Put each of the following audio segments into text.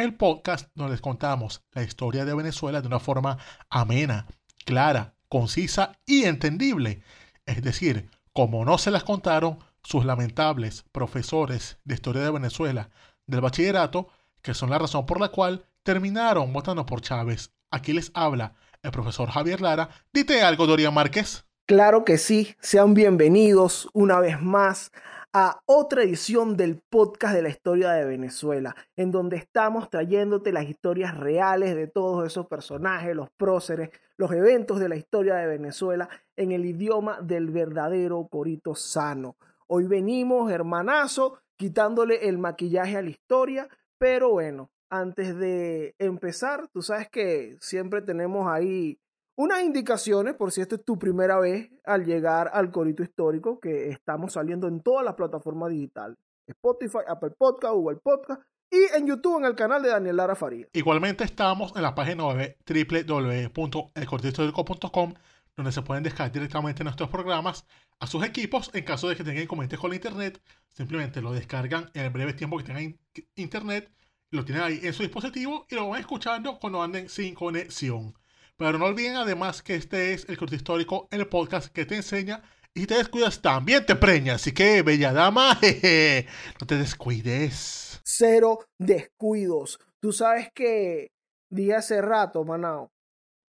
el podcast donde les contamos la historia de Venezuela de una forma amena, clara, concisa y entendible. Es decir, como no se las contaron sus lamentables profesores de historia de Venezuela del bachillerato, que son la razón por la cual terminaron votando por Chávez. Aquí les habla el profesor Javier Lara. Dite algo, Dorian Márquez. Claro que sí, sean bienvenidos una vez más a otra edición del podcast de la historia de Venezuela, en donde estamos trayéndote las historias reales de todos esos personajes, los próceres, los eventos de la historia de Venezuela en el idioma del verdadero Corito Sano. Hoy venimos, hermanazo, quitándole el maquillaje a la historia, pero bueno, antes de empezar, tú sabes que siempre tenemos ahí unas indicaciones por si esta es tu primera vez al llegar al Corito Histórico, que estamos saliendo en todas las plataformas digitales. Spotify, Apple Podcast, Google Podcast y en YouTube en el canal de Daniel Lara Faría. Igualmente estamos en la página web www.elcoritohistórico.com donde se pueden descargar directamente nuestros programas a sus equipos en caso de que tengan inconvenientes con la internet. Simplemente lo descargan en el breve tiempo que tengan internet, lo tienen ahí en su dispositivo y lo van escuchando cuando anden sin conexión. Pero no olviden además que este es el corte histórico, el podcast que te enseña y te descuidas también te preña. Así que, bella dama, jeje, no te descuides. Cero descuidos. Tú sabes que dije hace rato, Manao,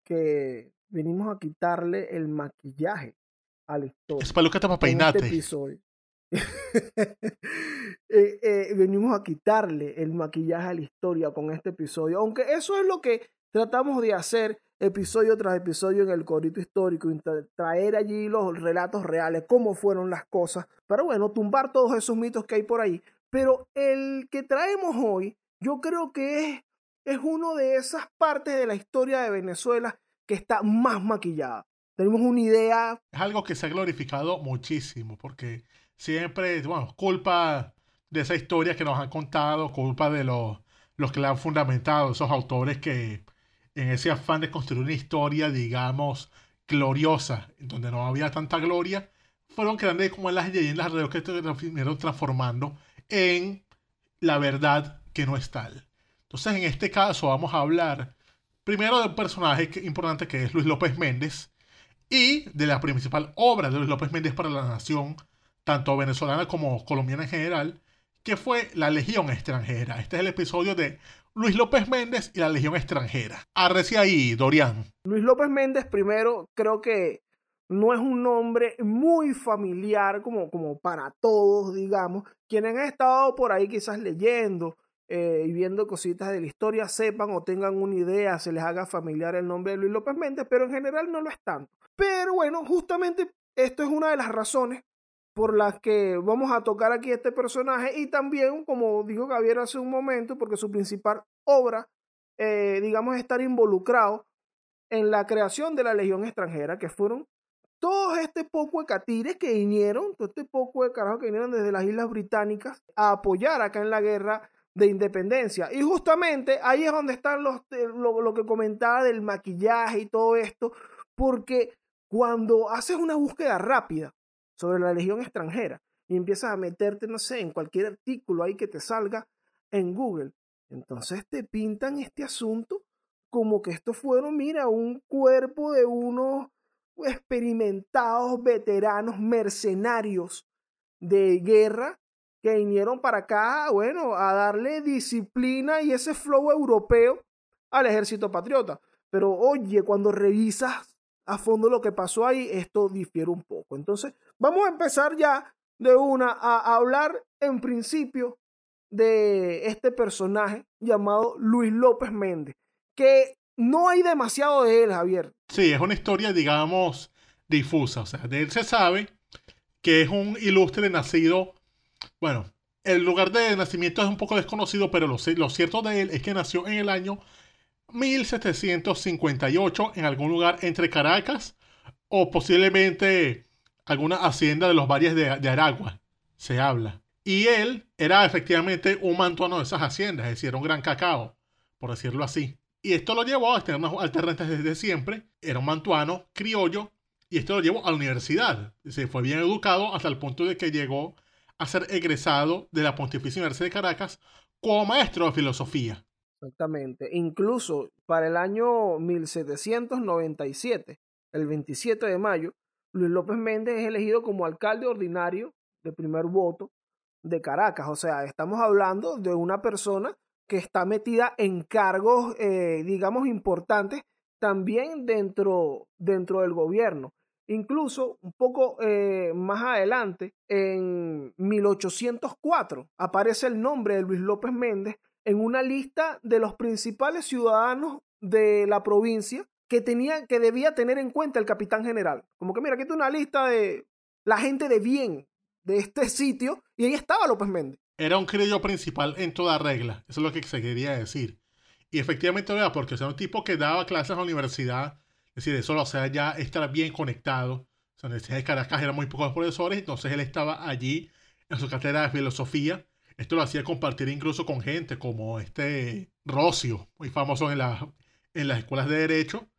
que venimos a quitarle el maquillaje a la historia. Es para para con este peinarte. episodio. Eh, eh, venimos a quitarle el maquillaje a la historia con este episodio. Aunque eso es lo que tratamos de hacer episodio tras episodio en el corito histórico, traer allí los relatos reales, cómo fueron las cosas, pero bueno, tumbar todos esos mitos que hay por ahí. Pero el que traemos hoy, yo creo que es, es uno de esas partes de la historia de Venezuela que está más maquillada. Tenemos una idea Es algo que se ha glorificado muchísimo porque siempre, bueno, culpa de esa historia que nos han contado, culpa de los, los que la han fundamentado, esos autores que en ese afán de construir una historia, digamos, gloriosa, donde no había tanta gloria, fueron creando como las leyendas alrededor que se terminaron transformando en la verdad que no es tal. Entonces, en este caso, vamos a hablar primero de un personaje que- importante que es Luis López Méndez y de la principal obra de Luis López Méndez para la nación, tanto venezolana como colombiana en general, que fue La Legión Extranjera. Este es el episodio de Luis López Méndez y la Legión Extranjera. Arrece ahí, Dorian. Luis López Méndez, primero, creo que no es un nombre muy familiar como, como para todos, digamos. Quienes han estado por ahí quizás leyendo eh, y viendo cositas de la historia sepan o tengan una idea, se les haga familiar el nombre de Luis López Méndez, pero en general no lo es tanto. Pero bueno, justamente esto es una de las razones por las que vamos a tocar aquí este personaje y también, como dijo Javier hace un momento, porque su principal obra, eh, digamos, es estar involucrado en la creación de la Legión extranjera, que fueron todos este poco de catires que vinieron, todo este poco de carajos que vinieron desde las Islas Británicas a apoyar acá en la guerra de independencia. Y justamente ahí es donde están los, eh, lo, lo que comentaba del maquillaje y todo esto, porque cuando haces una búsqueda rápida sobre la Legión extranjera y empiezas a meterte, no sé, en cualquier artículo ahí que te salga en Google, entonces te pintan este asunto como que estos fueron, mira, un cuerpo de unos experimentados veteranos mercenarios de guerra que vinieron para acá, bueno, a darle disciplina y ese flow europeo al ejército patriota. Pero oye, cuando revisas a fondo lo que pasó ahí, esto difiere un poco. Entonces, vamos a empezar ya de una a, hablar en principio de este personaje llamado Luis López Méndez, que no hay demasiado de él, Javier. Sí, es una historia, digamos, difusa. O sea, de él se sabe que es un ilustre nacido. Bueno, el lugar de nacimiento es un poco desconocido, pero lo, lo cierto de él es que nació en el año 1758 en algún lugar entre Caracas o posiblemente alguna hacienda de los valles de, Aragua, se habla. Y él era efectivamente un mantuano de esas haciendas, es decir, un gran cacao, por decirlo así. Y esto lo llevó a tener unas alternativas desde siempre. Era un mantuano criollo y esto lo llevó a la universidad. Se fue bien educado hasta el punto de que llegó a ser egresado de la Pontificia Universidad de Caracas como maestro de filosofía. Exactamente. Incluso para el año 1797, el 27 de mayo, Luis López Méndez es elegido como alcalde ordinario de primer voto de Caracas. O sea, estamos hablando de una persona que está metida en cargos, eh, digamos, importantes también dentro, dentro del gobierno. Incluso un poco eh, más adelante, en 1804, aparece el nombre de Luis López Méndez en una lista de los principales ciudadanos de la provincia que, tenía, que debía tener en cuenta el capitán general. Como que mira, aquí está una lista de la gente de bien de este sitio y ahí estaba López Méndez. Era un criollo principal en toda regla, eso es lo que se quería decir. Y efectivamente, vea, porque era un tipo que daba clases en la universidad, es decir, eso, o sea, ya estar bien conectado. O sea, en la Universidad de Caracas eran muy pocos profesores, entonces él estaba allí en su cátedra de filosofía. Esto lo hacía compartir incluso con gente como este Rocio, muy famoso en, la, en las escuelas de Derecho,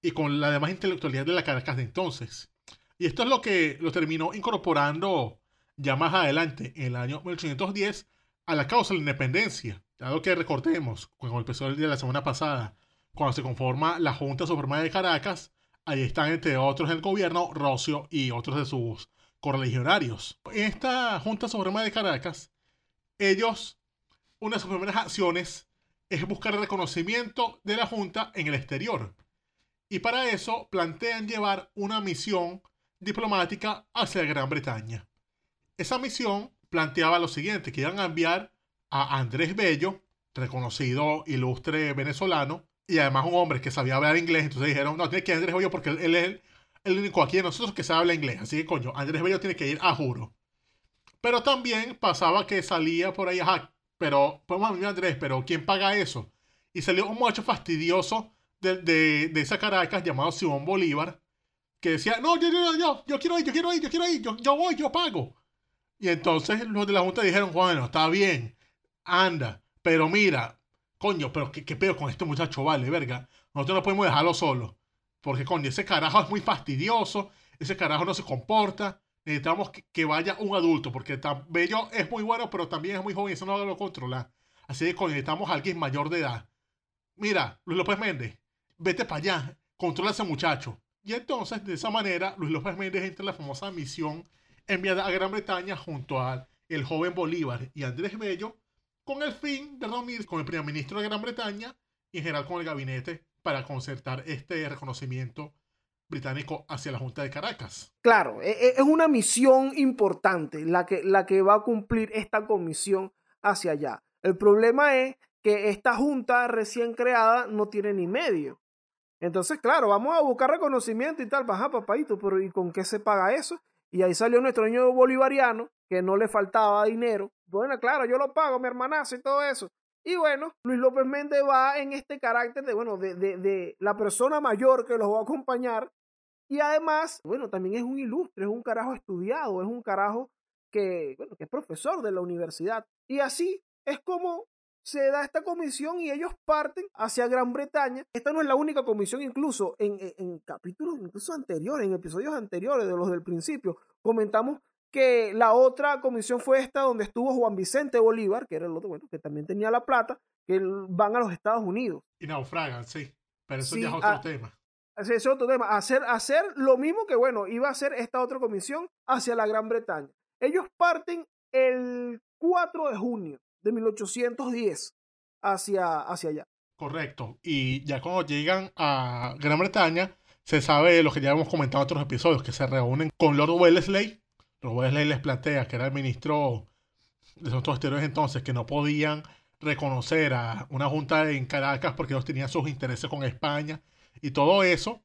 y con la demás intelectualidad de la Caracas de entonces. Y esto es lo que lo terminó incorporando ya más adelante, en el año 1810, a la causa de la independencia. Dado que recordemos, con el episodio de la semana pasada, cuando se conforma la Junta Suprema de Caracas, ahí están entre otros el gobierno, Rocio y otros de sus correligionarios. En esta Junta Suprema de Caracas, ellos, una de sus primeras acciones es buscar el reconocimiento de la Junta en el exterior. Y para eso plantean llevar una misión diplomática hacia Gran Bretaña. Esa misión planteaba lo siguiente, que iban a enviar a Andrés Bello, reconocido ilustre venezolano, y además un hombre que sabía hablar inglés, entonces dijeron, no, tiene que ir Andrés Bello porque él, es el, único aquí de nosotros que sabe hablar inglés, así que coño, Andrés Bello tiene que ir a juro. Pero también pasaba que salía por ahí, ajá, pero podemos a Andrés, pero ¿quién paga eso? Y salió un muchacho fastidioso de, de, de esa Caracas llamado Simón Bolívar, que decía, no, yo, yo, yo, yo quiero ir, yo quiero ir, yo quiero ir, yo, yo voy, yo pago. Y entonces los de la Junta dijeron, bueno, está bien, anda, pero mira, coño, pero qué, qué pedo con este muchacho, vale, verga. Nosotros no podemos dejarlo solo. Porque, coño, ese carajo es muy fastidioso, ese carajo no se comporta. Necesitamos que, vaya un adulto, porque bello es muy bueno, pero también es muy joven y eso no lo controla. Así que, necesitamos a alguien mayor de edad. Mira, Luis López Méndez, vete para allá, controla a ese muchacho. Y entonces, de esa manera, Luis López Méndez entra en la famosa misión enviada a Gran Bretaña junto al joven Bolívar y Andrés Bello con el fin de reunirse con el primer ministro de Gran Bretaña y en general con el gabinete para concertar este reconocimiento británico hacia la Junta de Caracas. Claro, e, e, es una misión importante la que, la que va a cumplir esta comisión hacia allá. El problema es que esta junta recién creada no tiene ni medio. Entonces, claro, vamos a buscar reconocimiento y tal, baja papadito, pero ¿y con qué se paga eso? Y ahí salió nuestro niño bolivariano, que no le faltaba dinero. Bueno, claro, yo lo pago, mi hermanazo y todo eso. Y bueno, Luis López Méndez va en este carácter de, bueno, de, de, de la persona mayor que los va a acompañar. Y además, bueno, también es un ilustre, es un carajo estudiado, es un carajo que, bueno, que es profesor de la universidad. Y así es como se da esta comisión y ellos parten hacia Gran Bretaña. Esta no es la única comisión, incluso en, en, capítulos incluso anteriores, en episodios anteriores de los del principio, comentamos que la otra comisión fue esta donde estuvo Juan Vicente Bolívar, que era el otro, bueno, que también tenía la plata, que van a los Estados Unidos. Y naufragan, sí, pero eso ya es otro tema. Ese es otro tema. Hacer, hacer lo mismo que, bueno, iba a hacer esta otra comisión hacia la Gran Bretaña. Ellos parten el 4 de junio de 1810 hacia, hacia allá. Correcto. Y ya cuando llegan a Gran Bretaña, se sabe lo que ya hemos comentado en otros episodios, que se reúnen con Lord Wellesley. Lord Wellesley les plantea que era el ministro de Asuntos Exteriores entonces, que no podían reconocer a una junta en Caracas porque ellos tenían sus intereses con España y todo eso.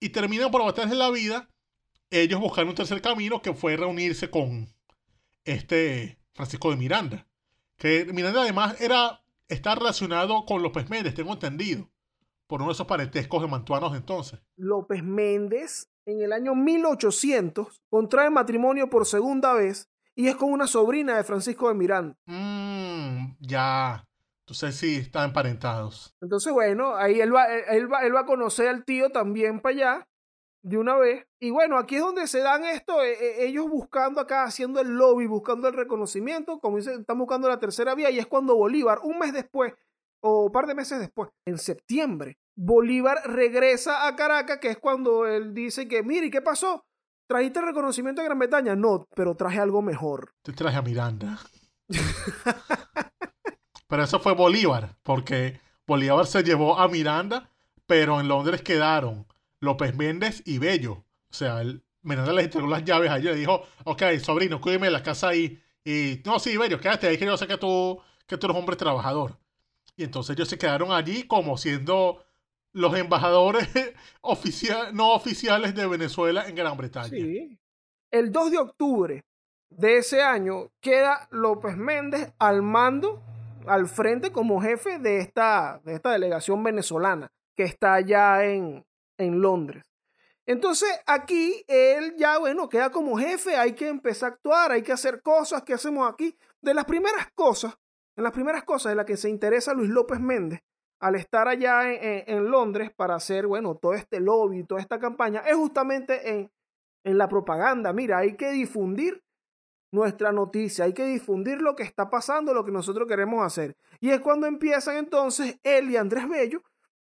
Y terminan por batallas de la vida. Ellos buscaron un tercer camino que fue reunirse con este Francisco de Miranda que Miranda además era, está relacionado con López Méndez, tengo entendido. por uno de esos parentescos de mantuanos de entonces. López Méndez en el año 1800 contrae matrimonio por segunda vez y es con una sobrina de Francisco de Miranda. Mmm, ya. Entonces sí, están emparentados. Entonces, bueno, ahí él va, él va, él va a conocer al tío también para allá de una vez. Y bueno, aquí es donde se dan esto, eh, eh, ellos buscando acá, haciendo el lobby, buscando el reconocimiento, como dicen, están buscando la tercera vía y es cuando Bolívar, un mes después, o un par de meses después, en septiembre, Bolívar regresa a Caracas, que es cuando él dice que, mire, ¿qué pasó? ¿Trajiste el reconocimiento de Gran Bretaña? No, pero traje algo mejor. Te traje a Miranda. pero eso fue Bolívar, porque Bolívar se llevó a Miranda, pero en Londres quedaron López Méndez y Bello. O sea, Miranda les entregó las llaves a ellos y dijo, ok, sobrino, cuídeme la casa ahí. Y, no, sí, Bello, quédate ahí, que yo sé que tú, que tú eres hombre trabajador. Y entonces ellos se quedaron allí como siendo los embajadores oficial, no oficiales de Venezuela en Gran Bretaña. Sí. El 2 de octubre de ese año queda López Méndez al mando, al frente como jefe de esta, de esta delegación venezolana que está allá en, en Londres. Entonces aquí él ya, bueno, queda como jefe, hay que empezar a actuar, hay que hacer cosas, ¿qué hacemos aquí? De las primeras cosas, en las primeras cosas de las que se interesa Luis López Méndez al estar allá en, Londres para hacer, bueno, todo este lobby, toda esta campaña, es justamente en, en la propaganda. Mira, hay que difundir nuestra noticia, hay que difundir lo que está pasando, lo que nosotros queremos hacer. Y es cuando empiezan entonces él y Andrés Bello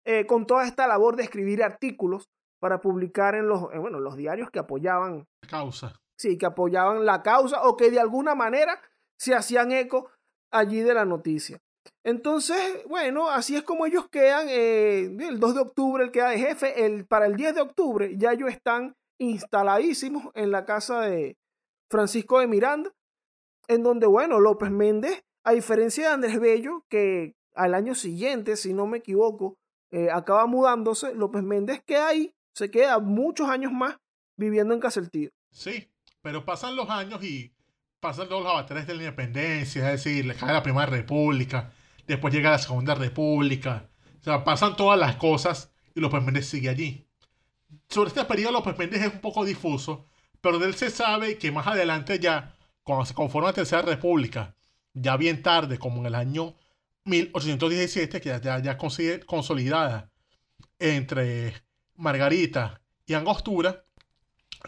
eh, con toda esta labor de escribir artículos para publicar en los, bueno, los diarios que apoyaban. La causa. Sí, que apoyaban la causa o que de alguna manera se hacían eco allí de la noticia. Entonces, bueno, así es como ellos quedan. Eh, el 2 de octubre él queda de jefe. El, para el 10 de octubre ya ellos están instaladísimos en la casa de Francisco de Miranda, en donde, bueno, López Méndez, a diferencia de Andrés Bello, que al año siguiente, si no me equivoco, eh, acaba mudándose, López Méndez queda ahí, se queda muchos años más viviendo en Caseltío. Sí, pero pasan los años y pasan todos los avatares de la independencia, es decir, le cae la Primera República, después llega la Segunda República, o sea, pasan todas las cosas y López Méndez sigue allí. Sobre este periodo López Méndez es un poco difuso, pero de él se sabe que más adelante ya, cuando se conforma la Tercera República, ya bien tarde, como en el año 1817, que ya, ya consolidada entre Margarita y Angostura,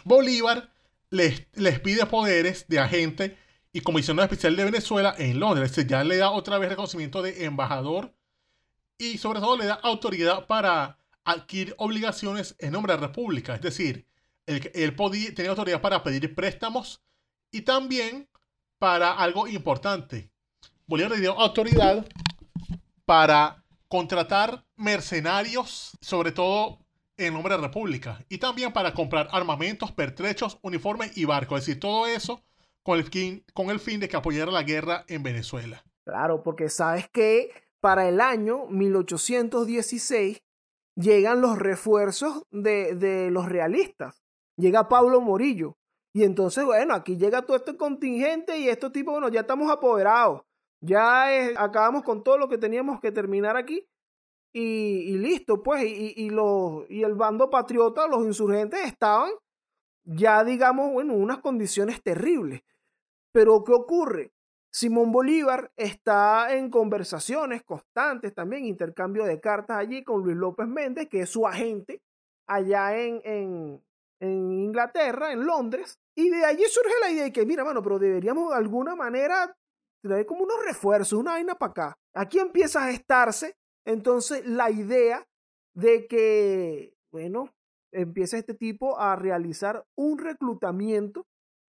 Bolívar les, les pide poderes de agente y comisionado especial de Venezuela en Londres. ya le da otra vez reconocimiento de embajador y sobre todo le da autoridad para adquirir obligaciones en nombre de la República. Es decir, él, él tenía autoridad para pedir préstamos y también para algo importante. Bolívar le dio autoridad para contratar mercenarios, sobre todo en nombre de la República, y también para comprar armamentos, pertrechos, uniformes y barcos. Es decir, todo eso con el fin, con el fin de que apoyara la guerra en Venezuela. Claro, porque sabes que para el año 1816 llegan los refuerzos de, de los realistas. Llega Pablo Morillo. Y entonces, bueno, aquí llega todo este contingente y estos tipos, bueno, ya estamos apoderados. Ya acabamos con todo lo que teníamos que terminar aquí. Y, listo, pues. Y, y, los, y el bando patriota, los insurgentes, estaban ya, digamos, bueno, unas condiciones terribles. Pero, ¿qué ocurre? Simón Bolívar está en conversaciones constantes también, intercambio de cartas allí con Luis López Méndez, que es su agente allá en, en, en Inglaterra, en Londres. Y de allí surge la idea de que, mira, mano, pero deberíamos de alguna manera traer como unos refuerzos, una vaina para acá. Aquí empieza a gestarse entonces la idea de que, bueno, empieza este tipo a realizar un reclutamiento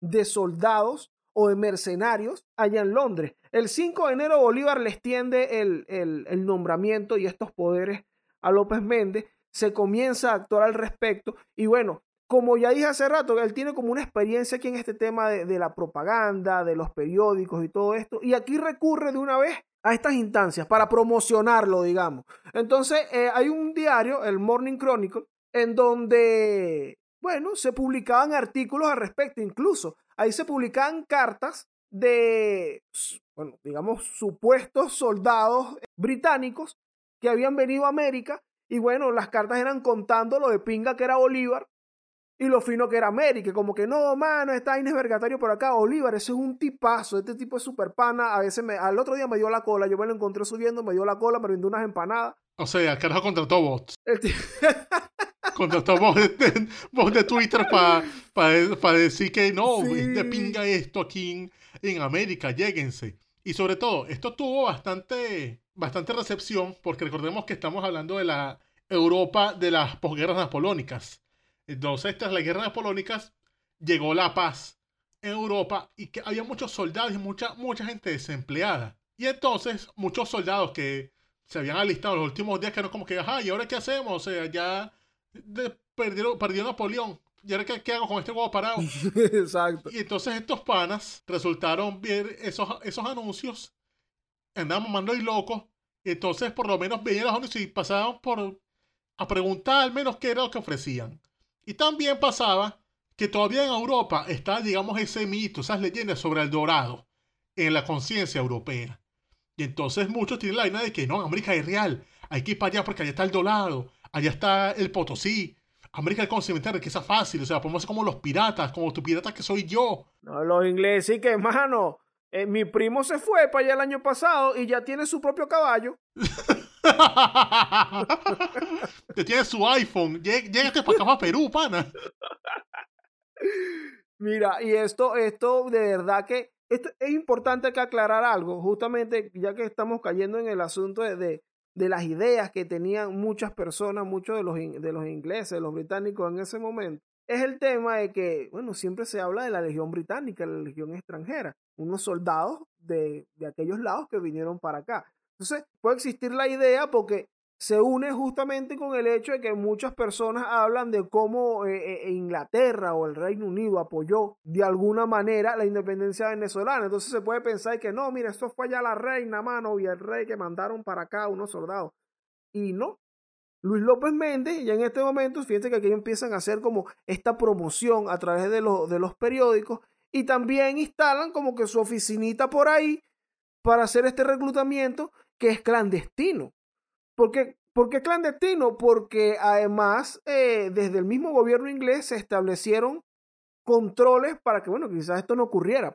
de soldados o de mercenarios allá en Londres. El 5 de enero Bolívar le extiende el, el, nombramiento y estos poderes a López Méndez. Se comienza a actuar al respecto y bueno, como ya dije hace rato, él tiene como una experiencia aquí en este tema de, la propaganda, de los periódicos y todo esto. Y aquí recurre de una vez a estas instancias para promocionarlo, digamos. Entonces, eh, hay un diario, el Morning Chronicle, en donde, bueno, se publicaban artículos al respecto. Incluso ahí se publicaban cartas de, bueno, digamos, supuestos soldados británicos que habían venido a América Y bueno, las cartas eran contando lo de pinga que era Bolívar y lo fino que era América. Como que no, mano, está Inés Vergatario por acá. Bolívar, ese es un tipazo. Este tipo es super pana. A veces me, al otro día me dio la cola. Yo me lo encontré subiendo, me dio la cola, me brindó unas empanadas. O sea, el carajo contrató bots. El Contrató bots de, bots de Twitter para decir que no, Sí. de pinga esto aquí en, en América, lléguense. Y sobre todo, esto tuvo bastante, bastante recepción, porque recordemos que estamos hablando de la Europa de las posguerras napoleónicas. Entonces, tras las guerras napoleónicas, llegó la paz en Europa y que había muchos soldados y mucha, mucha gente desempleada. Y entonces, muchos soldados que se habían alistado los últimos días, que eran como que, ajá, ¿y ahora qué hacemos? O sea, ya de- perdió, Napoleón. ¿Y ahora qué, qué hago con este huevo parado? Exacto. Y entonces estos panas resultaron ver esos, esos anuncios, andaban mamando y locos, y entonces por lo menos veían los anuncios y pasaban por a preguntar al menos qué era lo que ofrecían. Y también pasaba que todavía en Europa está, digamos, ese mito, esas leyendas sobre el dorado en la conciencia europea. Y entonces muchos tienen la idea de que no, América es real, hay que ir para allá porque allá está el dorado, allá está el Potosí. América es conocimiento de riqueza fácil, o sea, podemos ser como los piratas, como tu pirata que soy yo. No, los ingleses, y que, mano, eh, mi primo se fue para allá el año pasado y ya tiene su propio caballo. Te tiene su iPhone, llégate para acá para Perú, pana. Mira, y esto, esto de verdad que esto es importante que aclarar algo, justamente ya que estamos cayendo en el asunto de, de, de las ideas que tenían muchas personas, muchos de los, in- de los ingleses, de los británicos en ese momento. Es el tema de que, bueno, siempre se habla de la legión británica, la legión extranjera, unos soldados de, de aquellos lados que vinieron para acá. Entonces, puede existir la idea porque se une justamente con el hecho de que muchas personas hablan de cómo eh, eh, Inglaterra o el Reino Unido apoyó de alguna manera la independencia venezolana. Entonces se puede pensar que no, mira, esto fue allá la reina, mano, y el rey que mandaron para acá unos soldados. Y no. Luis López Méndez, ya en este momento, fíjense que aquí empiezan a hacer como esta promoción a través de, de los periódicos y también instalan como que su oficinita por ahí para hacer este reclutamiento que es clandestino. ¿Por qué, clandestino? Porque además eh, desde el mismo gobierno inglés se establecieron controles para que, bueno, quizás esto no ocurriera.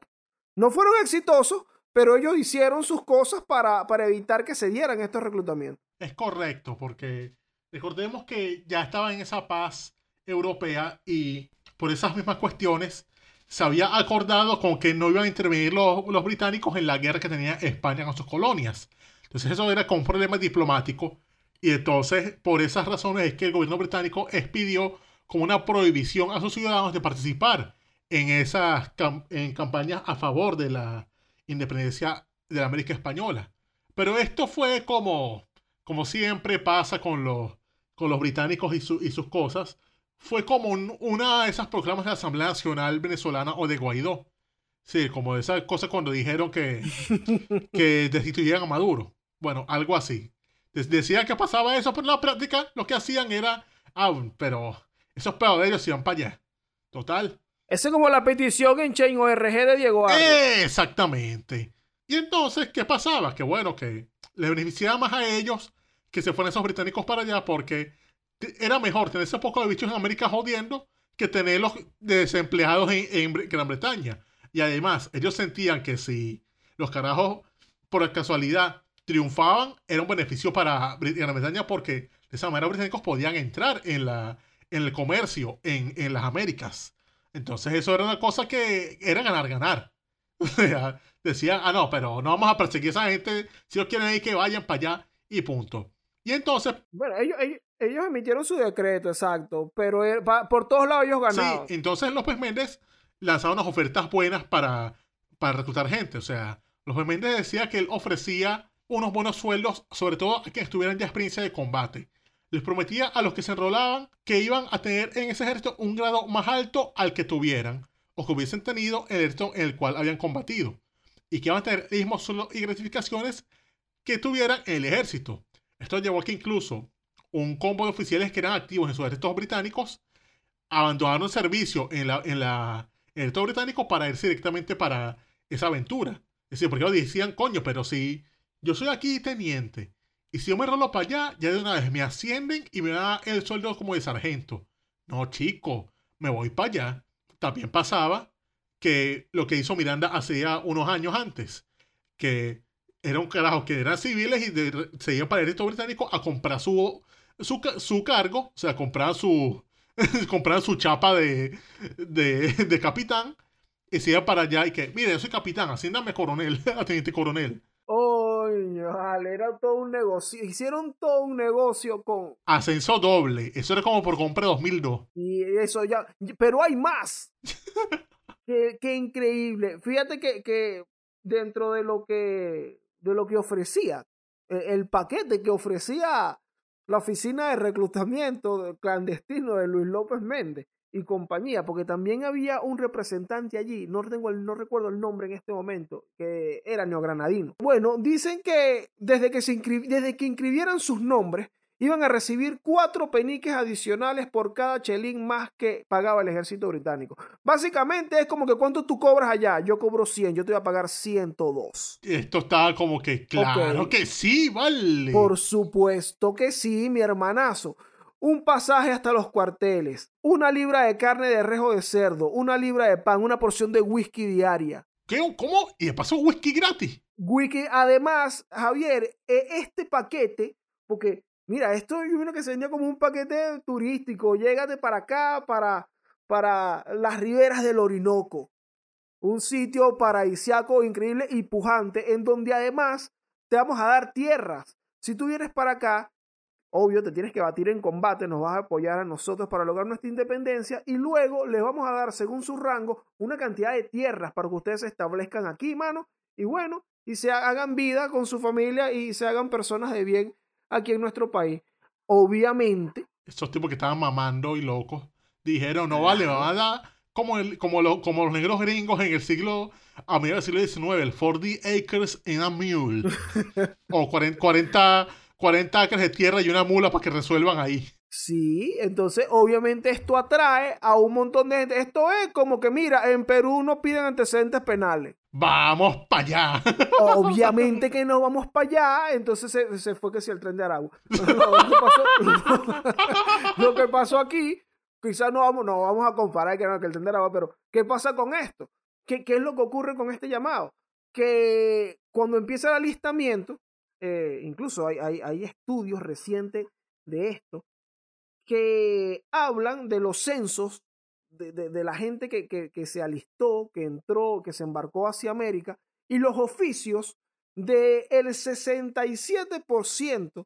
No fueron exitosos, pero ellos hicieron sus cosas para, para evitar que se dieran estos reclutamientos. Es correcto, porque recordemos que ya estaba en esa paz europea y por esas mismas cuestiones se había acordado con que no iban a intervenir los, británicos en la guerra que tenía España con sus colonias. Entonces eso era como un problema diplomático y entonces por esas razones es que el gobierno británico expidió como una prohibición a sus ciudadanos de participar en esas cam- en campañas a favor de la independencia de la América Española. Pero esto fue como, como siempre pasa con los, con los británicos y, su- y sus cosas, fue como un- una de esas proclamas de la Asamblea Nacional Venezolana o de Guaidó. Sí, como esa cosa cuando dijeron que, que destituyeran a Maduro. Bueno, algo así. Decían que pasaba eso, pero en la práctica lo que hacían era, ah, pero esos de ellos iban para allá. Total. Esa es como la petición en Chain ORG de Diego Arias. Exactamente. Y entonces, ¿qué pasaba? Que bueno, que le beneficiaba más a ellos que se fueran esos británicos para allá porque era mejor tener ese poco de bichos en América jodiendo que tenerlos desempleados en, Gran Bretaña. Y además, ellos sentían que si los carajos, por casualidad, triunfaban, era un beneficio para Gran Bretaña porque de esa manera los británicos podían entrar en, la, en el comercio en, en las Américas. Entonces eso era una cosa que era ganar, ganar. O sea, decían, ah, no, pero no vamos a perseguir a esa gente, si ellos quieren ir que vayan para allá y punto. Y entonces, Bueno, ellos, ellos emitieron su decreto, exacto, pero pa- por todos lados ellos ganaban. sí, entonces López Méndez lanzaba unas ofertas buenas para, para reclutar gente. O sea, López Méndez decía que él ofrecía unos buenos sueldos, sobre todo a quienes tuvieran ya experiencia de combate. Les prometía a los que se enrolaban que iban a tener en ese ejército un grado más alto al que tuvieran o que hubiesen tenido en el ejército en el cual habían combatido. Y que iban a tener mismos sueldos y gratificaciones que tuvieran en el ejército. Esto llevó a que incluso un combo de oficiales que eran activos en sus ejércitos británicos abandonaron el servicio en, la, en, la, en el ejército británico para irse directamente para esa aventura. Es decir, porque ellos decían, coño, pero si yo soy aquí teniente Y si yo me rolo para allá, ya de una vez me ascienden y me da el sueldo como de sargento. No, chico, me voy para allá. También pasaba que lo que hizo Miranda hacía unos años antes, que era un que eran civiles y se iban para el ejército británico a comprar su, su, su cargo, o sea, comprar su, comprar su chapa de, de, de capitán y se iba para allá y que, mire, yo soy capitán, asciéndame coronel, a teniente coronel. Vale, era todo un negocio. Hicieron todo un negocio con. Ascenso doble. Eso era como por compra 2002. Y eso ya. Pero hay más. qué, qué, increíble. Fíjate que, que, dentro de lo que, de lo que ofrecía, el paquete que ofrecía la oficina de reclutamiento clandestino de Luis López Méndez y compañía, porque también había un representante allí, no, tengo el, no recuerdo el nombre en este momento, que era neogranadino. Bueno, dicen que desde que, se desde que inscribieran sus nombres, iban a recibir cuatro peniques adicionales por cada chelín más que pagaba el ejército británico. Básicamente es como que cuánto tú cobras allá, yo cobro 100, yo te voy a pagar 102. Esto está como que claro okay. que sí, vale. Por supuesto que sí, mi hermanazo un pasaje hasta los cuarteles, una libra de carne de rejo de cerdo, una libra de pan, una porción de whisky diaria. ¿Qué? ¿Cómo? ¿Y de paso whisky gratis? Whisky, además, Javier, este paquete, porque mira, esto yo creo que se como un paquete turístico, llégate para acá, para, para las riberas del Orinoco, un sitio paradisiaco increíble y pujante, en donde además te vamos a dar tierras. Si tú vienes para acá, Obvio, te tienes que batir en combate, nos vas a apoyar a nosotros para lograr nuestra independencia y luego les vamos a dar, según su rango, una cantidad de tierras para que ustedes se establezcan aquí, mano, y bueno, y se hagan vida con su familia y se hagan personas de bien aquí en nuestro país. Obviamente. Esos tipos que estaban mamando y locos dijeron, no vale, van a dar como, el, como, lo, como los negros gringos en el siglo, a mediados del siglo XIX, el 40 acres in a mule, o 40, 40 40 acres de tierra y una mula para que resuelvan ahí. Sí, entonces obviamente esto atrae a un montón de gente. Esto es como que, mira, en Perú no piden antecedentes penales. Vamos para allá. Obviamente que no vamos para allá. Entonces se, se, fue que si el tren de Aragua. lo, que pasó, lo que pasó aquí, quizás no vamos, no vamos a comparar que, no, que el tren de Aragua, pero ¿qué pasa con esto? ¿Qué, ¿Qué es lo que ocurre con este llamado? Que cuando empieza el alistamiento, eh, incluso hay, hay, hay, estudios recientes de esto, que hablan de los censos de, de, de la gente que, que, que, se alistó, que entró, que se embarcó hacia América, y los oficios del el 67%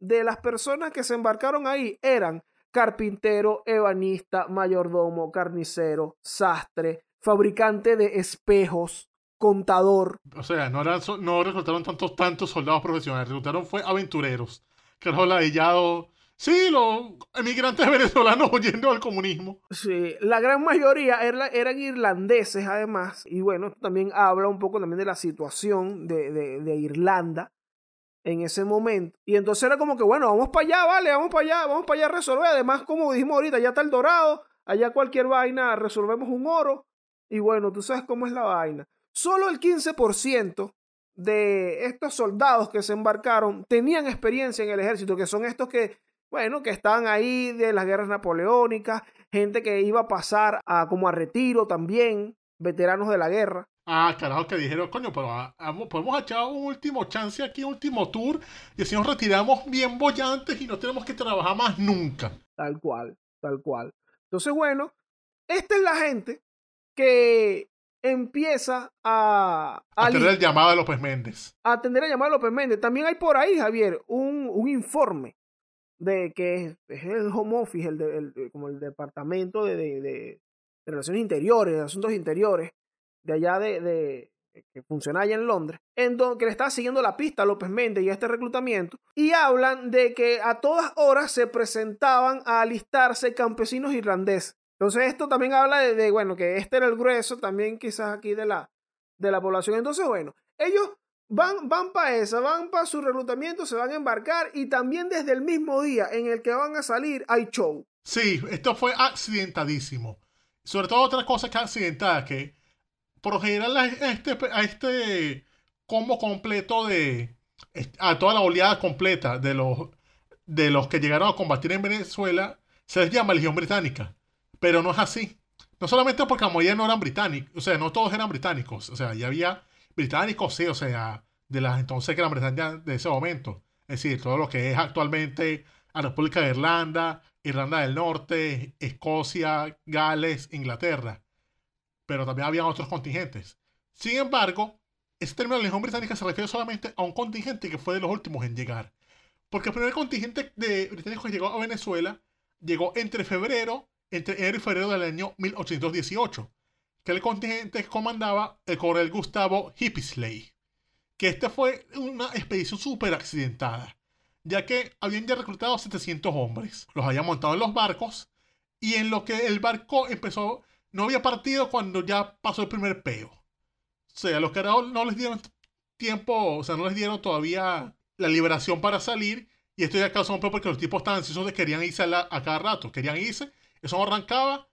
de las personas que se embarcaron ahí eran carpintero, ebanista, mayordomo, carnicero, sastre, fabricante de espejos, contador. O sea, no, eran, no reclutaron tantos, tantos soldados profesionales, reclutaron fue aventureros. Que los ladillado. Sí, los emigrantes venezolanos oyendo al comunismo. Sí, la gran mayoría era, eran irlandeses además. Y bueno, también habla un poco también de la situación de, de, Irlanda en ese momento. Y entonces era como que, bueno, vamos para allá, vale, vamos para allá, vamos para allá a resolver. Además, como dijimos ahorita, ya está el dorado, allá cualquier vaina resolvemos un oro. Y bueno, tú sabes cómo es la vaina. Solo el 15% de estos soldados que se embarcaron tenían experiencia en el ejército, que son estos que, bueno, que estaban ahí de las guerras napoleónicas, gente que iba a pasar a, como a retiro también, veteranos de la guerra. Ah, carajo, que dijeron, coño, pero a, a, podemos echar un último chance aquí, un último tour, y así nos retiramos bien bollantes y no tenemos que trabajar más nunca. Tal cual, tal cual. Entonces, bueno, esta es la gente que empieza a... A atender el llamado de López Méndez. A atender el llamado de López Méndez. También hay por ahí, Javier, un, un informe de que es, el home office, el, el como el departamento de, de, relaciones interiores, de asuntos interiores, de allá de, de que funciona allá en Londres, en donde que le está siguiendo la pista a López Méndez y este reclutamiento, y hablan de que a todas horas se presentaban a alistarse campesinos irlandeses. Entonces esto también habla de, de, bueno, que este era el grueso también quizás aquí de la, de la población. Entonces, bueno, ellos van, van para esa, van para su reclutamiento, se van a embarcar y también desde el mismo día en el que van a salir hay show. Sí, esto fue accidentadísimo. Sobre todo otra cosa que accidentada, que por lo general a este, a este combo completo de, a toda la oleada completa de los, de los que llegaron a combatir en Venezuela se les llama Legión Británica. Pero no es así. No solamente porque la mayoría no eran británicos, o sea, no todos eran británicos. O sea, ya había británicos, sí, o sea, de las entonces Gran Bretaña de ese momento. Es decir, todo lo que es actualmente la República de Irlanda, Irlanda del Norte, Escocia, Gales, Inglaterra. Pero también había otros contingentes. Sin embargo, este término de Legión Británica se refiere solamente a un contingente que fue de los últimos en llegar. Porque el primer contingente de británicos que llegó a Venezuela llegó entre febrero, entre enero y febrero del año 1818, que el contingente comandaba el coronel Gustavo Hippisley. Que esta fue una expedición súper accidentada, ya que habían ya reclutado 700 hombres. Los habían montado en los barcos y en lo que el barco empezó, no había partido cuando ya pasó el primer peo. O sea, los carajos no les dieron tiempo, o sea, no les dieron todavía la liberación para salir. Y esto ya causó un problema porque los tipos estaban ansiosos de querían irse a, cada rato. Querían irse, eso arrancaba,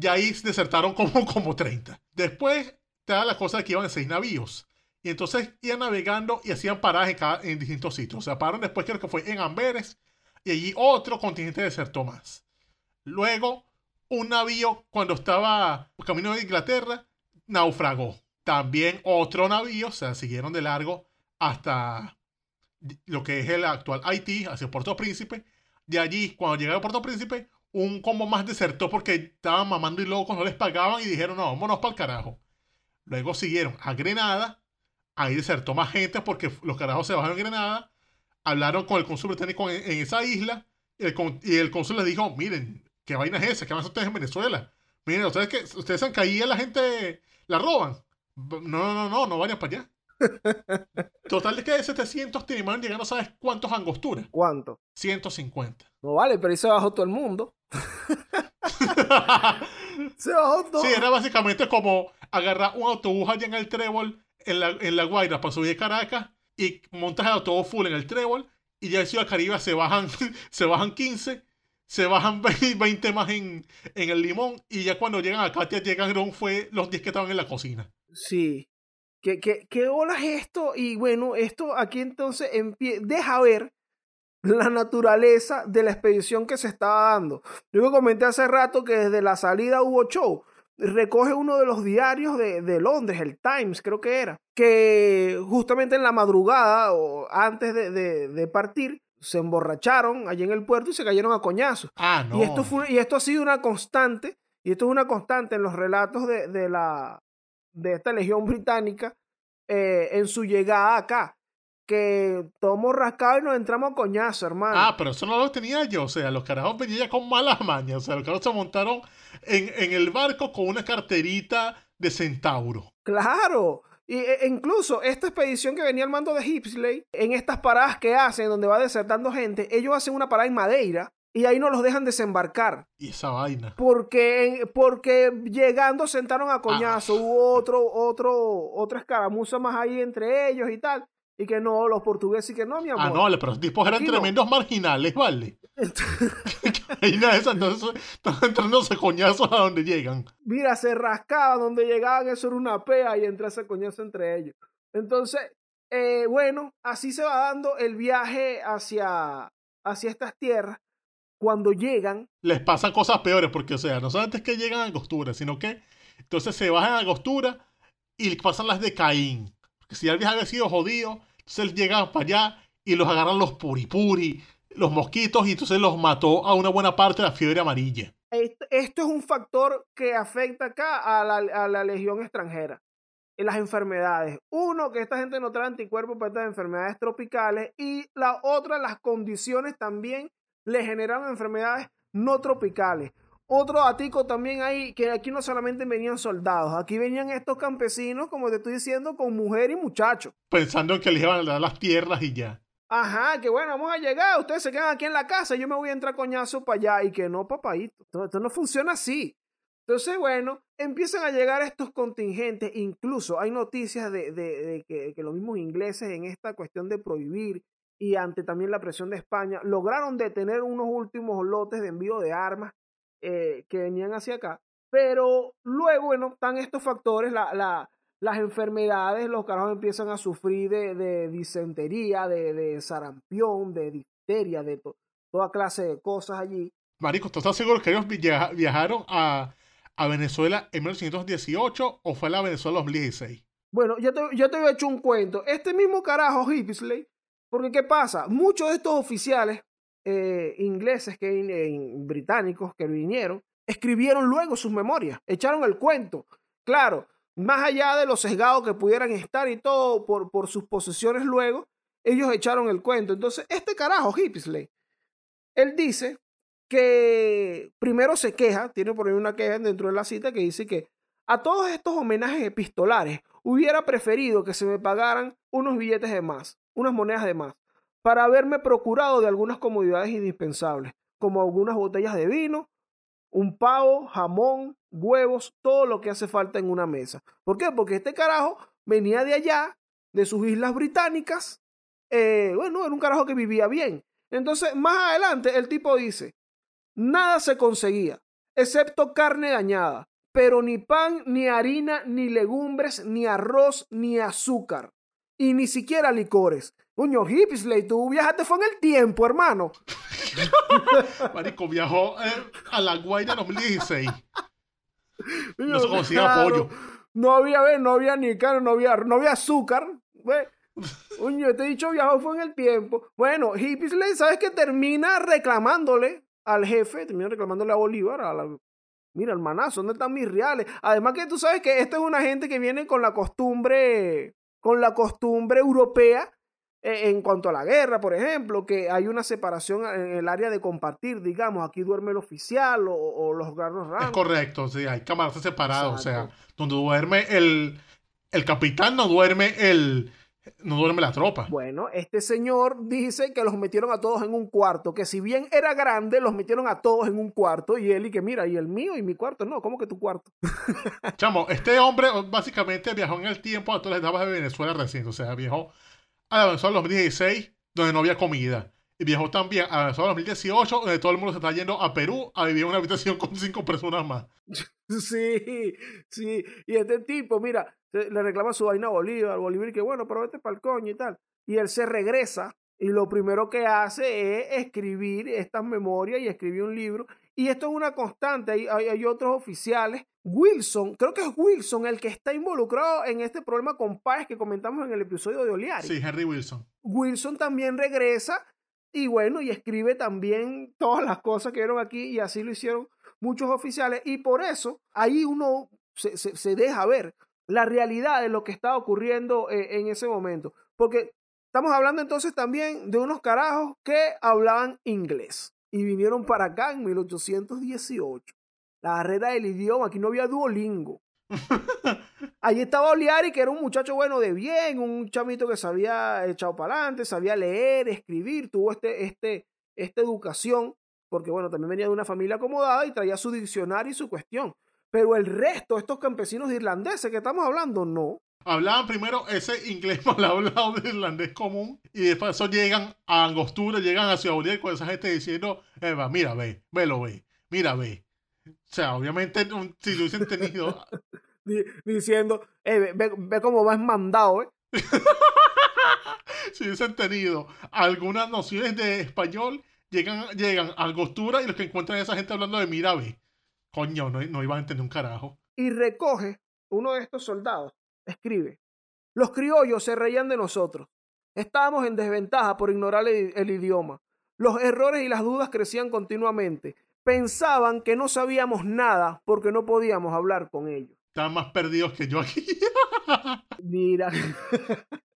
y ahí desertaron como, como 30. Después da la cosa de que iban en seis navíos. Y entonces iban navegando y hacían paradas en distintos sitios. O sea, pararon después, creo que fue en Amberes. Y allí otro contingente desertó más. Luego, un navío, cuando estaba camino de Inglaterra, naufragó. También otro navío, o sea, siguieron de largo hasta lo que es el actual Haití, hacia Puerto Príncipe. De allí, cuando llegaron a Puerto Príncipe, un combo más desertó porque estaban mamando y locos, no les pagaban y dijeron, no, vámonos para el carajo. Luego siguieron a Grenada, ahí desertó más gente porque los carajos se bajaron en Grenada, hablaron con el cónsul británico en, esa isla y el, cónsul les dijo, miren, ¿qué vaina es esa? ¿Qué van a ustedes en Venezuela? Miren, ustedes que ustedes han caído, la gente la roban. No, no, no, no, no vayan para allá. Total de que de 700 terminaron llegando, ¿sabes cuántos angostura? ¿Cuánto? 150. No vale, pero ahí se bajó todo el mundo. se bajó todo. Sí, era básicamente como agarrar un autobús allá en el Trébol, en la, en la Guaira, para subir a Caracas, y montas el autobús full en el Trébol, y ya en Ciudad Caribe se bajan, se bajan 15, se bajan 20 más en, en el Limón, y ya cuando llegan a Katia, llegan fue los 10 que estaban en la cocina. Sí. ¿Qué, qué, qué ola es esto? Y bueno, esto aquí entonces deja ver la naturaleza de la expedición que se estaba dando. Yo comenté hace rato que desde la salida hubo show. Recoge uno de los diarios de, de Londres, el Times creo que era, que justamente en la madrugada o antes de, de, de partir se emborracharon allí en el puerto y se cayeron a coñazos. Ah, no. Y esto, fue, y esto ha sido una constante, y esto es una constante en los relatos de, de la, de esta legión británica eh, en su llegada acá. Que tomamos rascado y nos entramos a coñazo, hermano. Ah, pero eso no lo tenía yo. O sea, los carajos venían ya con malas mañas. O sea, los carajos se montaron en, en el barco con una carterita de centauro. Claro. Y, e, incluso esta expedición que venía al mando de Hipsley, en estas paradas que hacen, donde va desertando gente, ellos hacen una parada en Madeira y ahí no los dejan desembarcar. Y esa vaina. Porque, porque llegando sentaron a coñazo, ah. hubo otro, otro, otra escaramuza más ahí entre ellos y tal. Y que no, los portugueses y que no, mi ah, amor. Ah, no, vale, pero los tipos eran tremendos marginales, vale. entonces están entrándose coñazos a donde llegan. Mira, se rascaba donde llegaban, eso era una pea y ese coñazo entre ellos. Entonces, eh, bueno, así se va dando el viaje hacia, hacia estas tierras cuando llegan... Les pasan cosas peores, porque, o sea, no solamente que llegan a Angostura, sino que entonces se bajan a Angostura y pasan las de Caín. Si viaje había sido jodido, entonces llegan para allá y los agarran los puripuri, los mosquitos, y entonces los mató a una buena parte de la fiebre amarilla. Esto, es un factor que afecta acá a la, a la legión extranjera. En las enfermedades. Uno, que esta gente no trae anticuerpos para estas enfermedades tropicales. Y la otra, las condiciones también le generaron enfermedades no tropicales. Otro atico también hay, que aquí no solamente venían soldados, aquí venían estos campesinos, como te estoy diciendo, con mujer y muchacho. Pensando en que les iban a dar las tierras y ya. Ajá, que bueno, vamos a llegar, ustedes se quedan aquí en la casa, yo me voy a entrar coñazo para allá y que no, papadito. Esto, no funciona así. Entonces, bueno, empiezan a llegar estos contingentes, incluso hay noticias de, de, que, que, los mismos ingleses en esta cuestión de prohibir y ante también la presión de España, lograron detener unos últimos lotes de envío de armas eh, que venían hacia acá. Pero luego, bueno, están estos factores, la, la, las enfermedades, los carajos empiezan a sufrir de, de disentería, de, de sarampión, de difteria, de toda clase de cosas allí. Marico, ¿tú estás seguro que ellos viajaron a, a Venezuela en 1918 o fue la Venezuela 2016? Bueno, yo te, yo te he hecho un cuento. Este mismo carajo, Hippisley, porque ¿qué pasa? Muchos de estos oficiales eh, ingleses, que, eh, británicos que vinieron, escribieron luego sus memorias, echaron el cuento. Claro, más allá de los sesgados que pudieran estar y todo por, por sus posesiones luego, ellos echaron el cuento. Entonces, este carajo, Hippisley, él dice que primero se queja, tiene por ahí una queja dentro de la cita que dice que a todos estos homenajes epistolares hubiera preferido que se me pagaran unos billetes de más, unas monedas de más, para haberme procurado de algunas comodidades indispensables, como algunas botellas de vino, un pavo, jamón, huevos, todo lo que hace falta en una mesa. ¿Por qué? Porque este carajo venía de allá, de sus islas británicas, eh, bueno, era un carajo que vivía bien. Entonces, más adelante, el tipo dice, nada se conseguía, excepto carne dañada, pero ni pan, ni harina, ni legumbres, ni arroz, ni azúcar, y ni siquiera licores. Coño, Hippisley, tú viajaste fue en el tiempo, hermano. Marico, viajó eh, a la Guaira 2016. No se conocía pollo. No había, no había ni carne, no había, no había azúcar. Coño, este dicho viajó fue en el tiempo. Bueno, Hippisley, ¿sabes que termina reclamándole al jefe, termina reclamándole a Bolívar, a la, mira, hermanazo, ¿dónde están mis reales? Además que tú sabes que esta es una gente que viene con la costumbre, con la costumbre europea en cuanto a la guerra, por ejemplo, que hay una separación en el área de compartir, digamos, aquí duerme el oficial o, los garros Es correcto, sí, hay cámaras separadas, o sea, donde duerme el, el capitán, no duerme el, no duerme la tropa. Bueno, este señor dice que los metieron a todos en un cuarto, que si bien era grande, los metieron a todos en un cuarto y él y que mira, y el mío y mi cuarto, no, ¿cómo que tu cuarto? Chamo, este hombre básicamente viajó en el tiempo a todas las etapas de Venezuela recién, o sea, viajó a Venezuela 2016, donde no había comida. Y viajó también a Venezuela 2018, donde todo el mundo se está yendo a Perú a vivir en una habitación con cinco personas más. Sí, sí. Y este tipo, mira, le reclama su vaina a Bolívar, Bolívar que bueno, pero vete para el coño y tal. Y él se regresa y lo primero que hace es escribir estas memorias y escribir un libro. Y esto es una constante. Hay, hay, otros oficiales. Wilson, creo que es Wilson el que está involucrado en este problema con Páez que comentamos en el episodio de Oliari. Sí, Henry Wilson. Wilson también regresa y bueno, y escribe también todas las cosas que vieron aquí y así lo hicieron muchos oficiales. Y por eso ahí uno se, se deja ver la realidad de lo que estaba ocurriendo eh, en ese momento. Porque estamos hablando entonces también de unos carajos que hablaban inglés y vinieron para acá en 1818. La barrera del idioma, aquí no había Duolingo. Allí estaba Oliari, que era un muchacho bueno de bien, un chamito que sabía echado para adelante, sabía leer, escribir, tuvo este, este, esta educación, porque bueno, también venía de una familia acomodada y traía su diccionario y su cuestión. Pero el resto, estos campesinos irlandeses que estamos hablando, no. Hablaban primero ese inglés mal hablado de irlandés común y después eso llegan a Angostura, llegan a Ciudad Bolívar con esa gente diciendo, Eva, mira, ve, velo, ve, mira, ve. O sea, obviamente, si lo hubiesen tenido... Diciendo, eh, ve, ve, cómo vas mandado, ¿eh? si hubiesen tenido algunas nociones de español, llegan, llegan a Angostura y los que encuentran a esa gente hablando de mira, ve. Coño, no, no iban a entender un carajo. Y recoge uno de estos soldados, escribe, los criollos se reían de nosotros. Estábamos en desventaja por ignorar el, idioma. Los errores y las dudas crecían continuamente. Pensaban que no sabíamos nada porque no podíamos hablar con ellos. Estaban más perdidos que yo aquí. mira.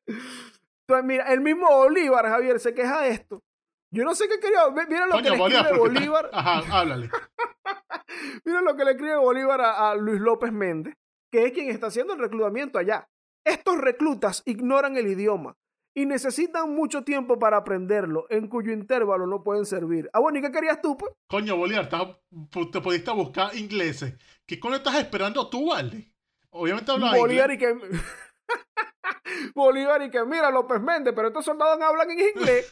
Entonces, mira, el mismo Bolívar, Javier, se queja de esto. Yo no sé qué quería. Mira lo que le escribe Bolívar. Ajá, háblale. Mira lo que le escribe Bolívar a, Luis López Méndez, que es quien está haciendo el reclutamiento allá. Estos reclutas ignoran el idioma y necesitan mucho tiempo para aprenderlo, en cuyo intervalo no pueden servir. Ah, bueno, ¿y qué querías tú, pues? Coño, Bolívar, te pudiste buscar ingleses. ¿Qué coño estás esperando tú, vale? Obviamente hablaba Bolívar y que... Bolívar y que, mira, López Méndez, pero estos soldados hablan en inglés.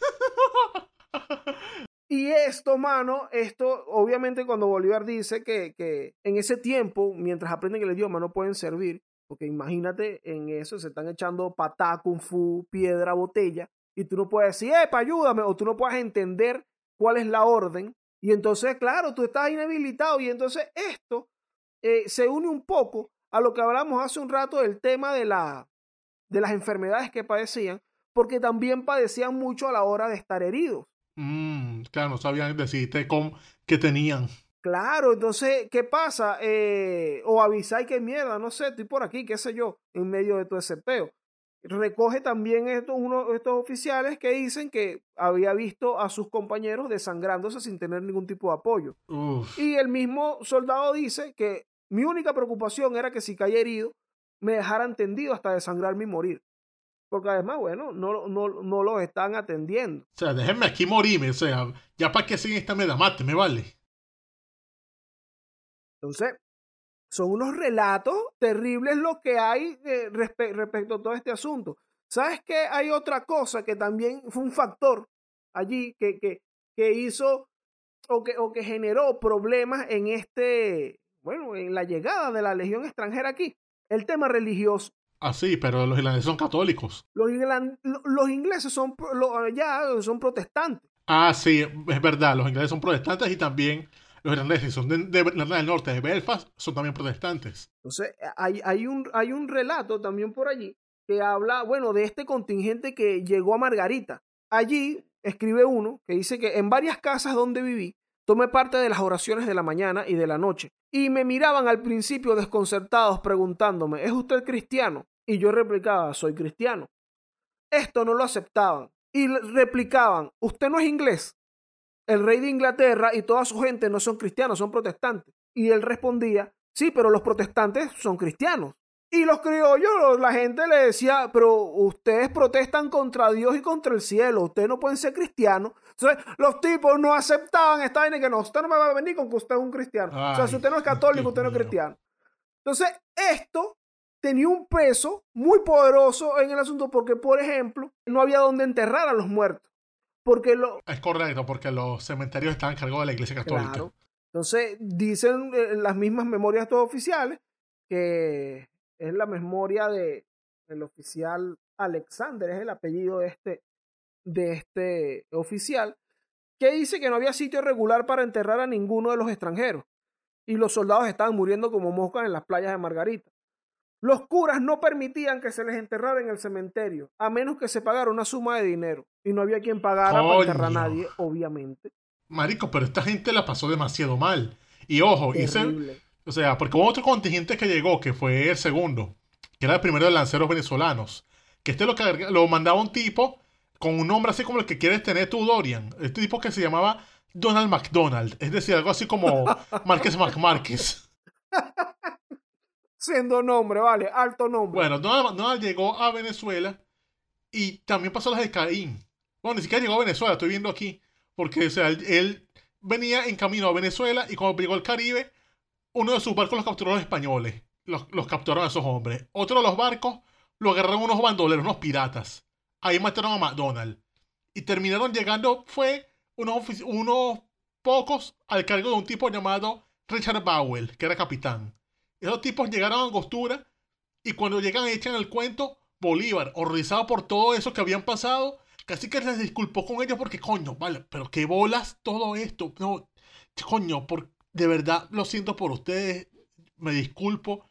Y esto, mano, esto, obviamente cuando Bolívar dice que, que, en ese tiempo, mientras aprenden el idioma, no pueden servir, Porque imagínate en eso, se están echando patá, kung fu, piedra, botella, y tú no puedes decir, epa, ayúdame, o tú no puedes entender cuál es la orden. Y entonces, claro, tú estás inhabilitado. Y entonces esto eh, se une un poco a lo que hablamos hace un rato del tema de, la, de las enfermedades que padecían, porque también padecían mucho a la hora de estar heridos. Mm, claro, no sabían decirte cómo, qué tenían. Claro, entonces, ¿qué pasa? Eh, o avisáis que mierda, no sé, estoy por aquí, qué sé yo, en medio de todo ese peo. Recoge también estos, uno, estos oficiales que dicen que había visto a sus compañeros desangrándose sin tener ningún tipo de apoyo. Uf. Y el mismo soldado dice que mi única preocupación era que si caía herido, me dejaran tendido hasta desangrarme y morir. Porque además, bueno, no, no, no los están atendiendo. O sea, déjenme aquí morirme. O sea, ya para que siguen esta meda, mate, me vale. Entonces, son unos relatos terribles lo que hay eh, respe- respecto a todo este asunto. ¿Sabes qué? Hay otra cosa que también fue un factor allí que, que, que hizo o que, o que generó problemas en este, bueno, en la llegada de la legión extranjera aquí. El tema religioso. Ah, sí, pero los irlandeses son católicos. Los, los ingleses son, ya son protestantes. Ah, sí, es verdad, los ingleses son protestantes y también los irlandeses son de, de del Norte, de Belfast, son también protestantes. Entonces, hay, hay, un, hay un relato también por allí que habla, bueno, de este contingente que llegó a Margarita. Allí escribe uno que dice que en varias casas donde viví, tomé parte de las oraciones de la mañana y de la noche. Y me miraban al principio desconcertados preguntándome, ¿es usted cristiano? Y yo replicaba, soy cristiano. Esto no lo aceptaban. Y replicaban, ¿usted no es inglés? El rey de Inglaterra y toda su gente no son cristianos, son protestantes. Y él respondía, sí, pero los protestantes son cristianos. Y los criollos, la gente le decía, pero ustedes protestan contra Dios y contra el cielo, ustedes no pueden ser cristianos. Entonces, los tipos no aceptaban esta vaina que no, usted no me va a venir con que usted es un cristiano. o sea, si usted no es católico, usted no es cristiano. Entonces, esto tenía un peso muy poderoso en el asunto porque, por ejemplo, no había donde enterrar a los muertos. Porque lo, Es correcto, porque los cementerios están a cargo de la iglesia católica. Claro. Entonces, dicen eh, las mismas memorias estos oficiales que es la memoria de el oficial Alexander, es el apellido de este, de este oficial, que dice que no había sitio regular para enterrar a ninguno de los extranjeros y los soldados estaban muriendo como moscas en las playas de Margarita. Los curas no permitían que se les enterrara en el cementerio, a menos que se pagara una suma de dinero. Y no había quien pagara para enterrar a nadie, obviamente. Marico, pero esta gente la pasó demasiado mal. Y ojo, ese- o sea, porque hubo otro contingente que llegó, que fue el segundo, que era el primero de lanceros venezolanos. Que este lo, carga- lo mandaba un tipo con un nombre así como el que quieres tener tú, Dorian. Este tipo que se llamaba Donald McDonald. Es decir, algo así como Márquez McMárquez. Siendo nombre, vale, alto nombre. Bueno, Donald McDonald llegó a Venezuela y también pasó las de Caín. Bueno, ni siquiera llegó a Venezuela, estoy viendo aquí. Porque, o sea, él, él venía en camino a Venezuela y cuando llegó al Caribe, uno de sus barcos los capturó los españoles. Los, los capturaron a esos hombres. Otro de los barcos lo agarraron unos bandoleros, unos piratas. Ahí mataron a McDonald. Y terminaron llegando, fue unos, unos pocos al cargo de un tipo llamado Richard Bowell, que era capitán. Esos tipos llegaron a Angostura y cuando llegan echan el cuento, Bolívar, horrorizado por todo eso que habían pasado, casi que les disculpó con ellos porque, coño, vale, pero qué bolas todo esto. No, coño, por, de verdad lo siento por ustedes, me disculpo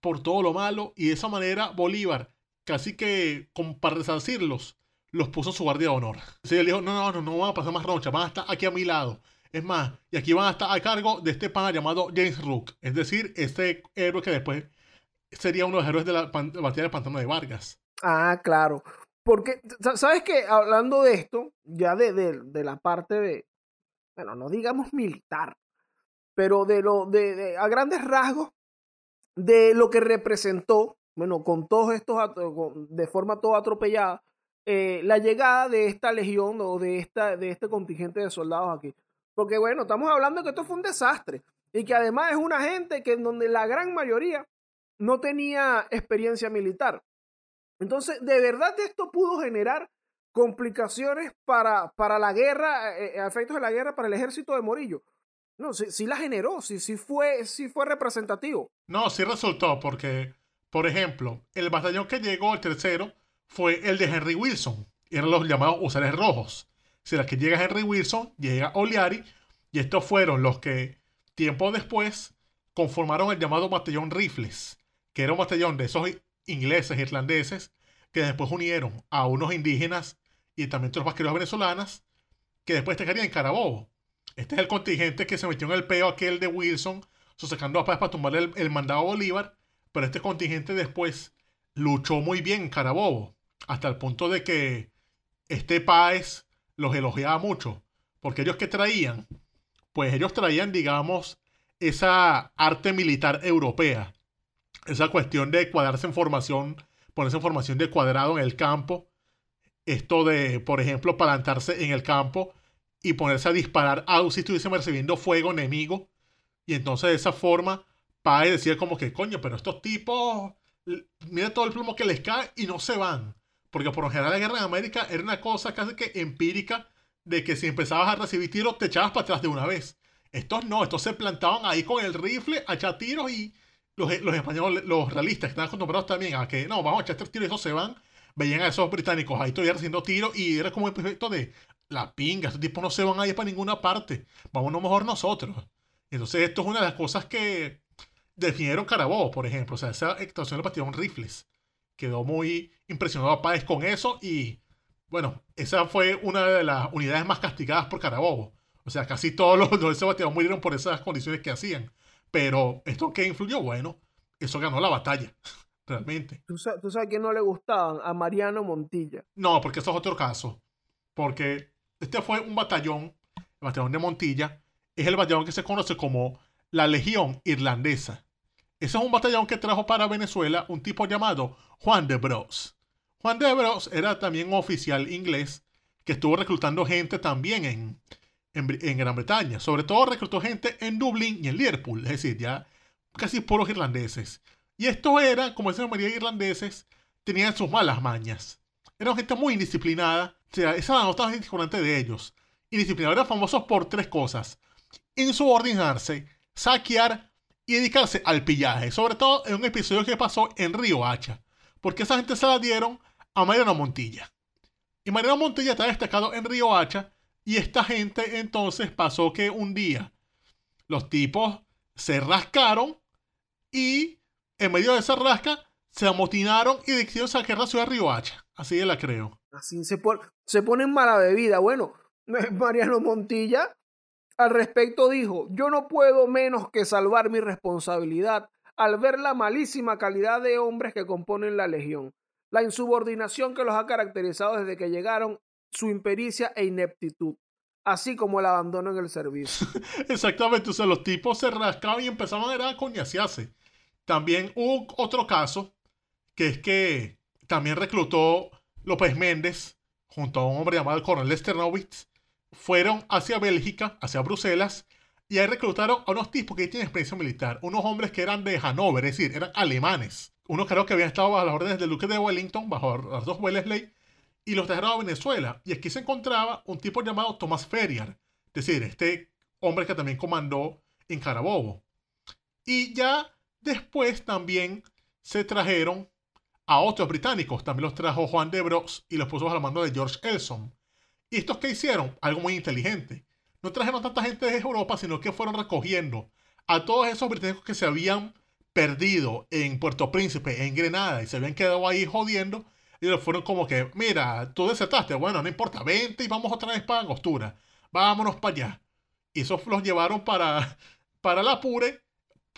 por todo lo malo. Y de esa manera, Bolívar, casi que para resarcirlos, los puso su guardia de honor. Así él dijo, no, no, no, no van a pasar más roncha, van a estar aquí a mi lado. Es más, y aquí van a estar a cargo de este pana llamado James Rook, es decir, este héroe que después sería uno de los héroes de la batalla del pantano de Vargas. Ah, claro. Porque, sa- ¿sabes qué? Hablando de esto, ya de, de- de la parte de, bueno, no digamos militar, pero de lo, de- a grandes rasgos, de lo que representó, bueno, con todos estos, de forma toda atropellada, eh, la llegada de esta legión o de, esta, de este contingente de soldados aquí. Porque, bueno, estamos hablando que esto fue un desastre y que además es una gente que en donde la gran mayoría no tenía experiencia militar. Entonces, de verdad esto pudo generar complicaciones para, para la guerra, eh, eh, efectos de la guerra para el ejército de Morillo. No, sí, la generó, sí, fue, sí fue representativo. No, sí resultó, porque Por ejemplo, el batallón que llegó, el tercero, fue el de Henry Wilson. Eran los llamados usares rojos. Si la que llega Henry Wilson, llega Oliari, y estos fueron los que, tiempo después, conformaron el llamado batallón Rifles, que era un batallón de esos ingleses, irlandeses, que después unieron a unos indígenas y también otros vaqueros venezolanas, que después estarían en Carabobo. Este es el contingente que se metió en el peo aquel de Wilson, sacando a paz para tumbar el, el mandado a Bolívar, pero este contingente después luchó muy bien en Carabobo, hasta el punto de que este Páez los elogiaba mucho, porque ellos que traían, pues ellos traían, digamos, esa arte militar europea, esa cuestión de cuadrarse en formación, ponerse en formación de cuadrado en el campo, esto de, por ejemplo, plantarse en el campo y ponerse a disparar a si estuviesen recibiendo fuego enemigo, y entonces de esa forma, Páez decía como que, coño, pero estos tipos, mira todo el plomo que les cae y no se van. Porque por lo general la guerra en América era una cosa casi que empírica de que si empezabas a recibir tiros te echabas para atrás de una vez. Estos no, estos se plantaban ahí con el rifle a echar tiros y los, españoles, los realistas que estaban acostumbrados también a que no, vamos a echar tres tiros y esos se van. Veían a esos británicos ahí todavía haciendo tiros y era como el efecto de la pinga, estos tipos no se van a ir para ninguna parte, vámonos mejor nosotros. Entonces esto es una de las cosas que definieron Carabobo, por ejemplo. O sea, esa actuación le partieron rifles quedó muy impresionado a Páez con eso y bueno, esa fue una de las unidades más castigadas por Carabobo. O sea, casi todos los, de ese batallón murieron por esas condiciones que hacían. Pero esto que influyó, bueno, eso ganó la batalla, realmente. ¿Tú sabes, ¿Tú sabes no le gustaban? A Mariano Montilla. No, porque eso es otro caso. Porque este fue un batallón, el batallón de Montilla, es el batallón que se conoce como la Legión Irlandesa. Ese es un batallón que trajo para Venezuela un tipo llamado Juan de Bros. Juan de Bros era también un oficial inglés que estuvo reclutando gente también en, en, Gran Bretaña. Sobre todo reclutó gente en Dublín y en Liverpool, es decir, ya casi puros irlandeses. Y esto era, como decía María irlandeses, tenían sus malas mañas. Eran gente muy indisciplinada. O sea, esa no estaba importante de ellos. Indisciplinados eran famosos por tres cosas. Insubordinarse, saquear y dedicarse al pillaje, sobre todo en un episodio que pasó en Río Hacha, porque esa gente se la dieron a Mariano Montilla. Y Mariano Montilla está destacado en Río Hacha, y esta gente entonces pasó que un día los tipos se rascaron y en medio de esa rasca se amotinaron y decidieron saquear la ciudad de Río Hacha. Así la creo. Así se, se ponen mala bebida. Bueno, Mariano Montilla al respecto dijo, yo no puedo menos que salvar mi responsabilidad al ver la malísima calidad de hombres que componen la legión, la insubordinación que los ha caracterizado desde que llegaron, su impericia e ineptitud, así como el abandono en el servicio. Exactamente, o sea, los tipos se rascaban y empezaban a coñasearse. También hubo otro caso, que es que también reclutó López Méndez junto a un hombre llamado Coronel Sternovitz fueron hacia Bélgica, hacia Bruselas, y ahí reclutaron a unos tipos que tienen experiencia militar, unos hombres que eran de Hannover, es decir, eran alemanes. Unos creo que habían estado bajo las órdenes del duque de Wellington, bajo las dos Wellesley, y los trajeron a Venezuela. Y aquí se encontraba un tipo llamado Thomas Ferrier, es decir, este hombre que también comandó en Carabobo. Y ya después también se trajeron a otros británicos, también los trajo Juan de Bros y los puso bajo el mando de George Elson. ¿Y estos qué hicieron? Algo muy inteligente. No trajeron tanta gente de Europa, sino que fueron recogiendo a todos esos británicos que se habían perdido en Puerto Príncipe, en Grenada, y se habían quedado ahí jodiendo. Y los fueron como que, mira, tú desertaste, bueno, no importa, vente y vamos otra vez para Angostura. Vámonos para allá. Y esos los llevaron para, para la Pure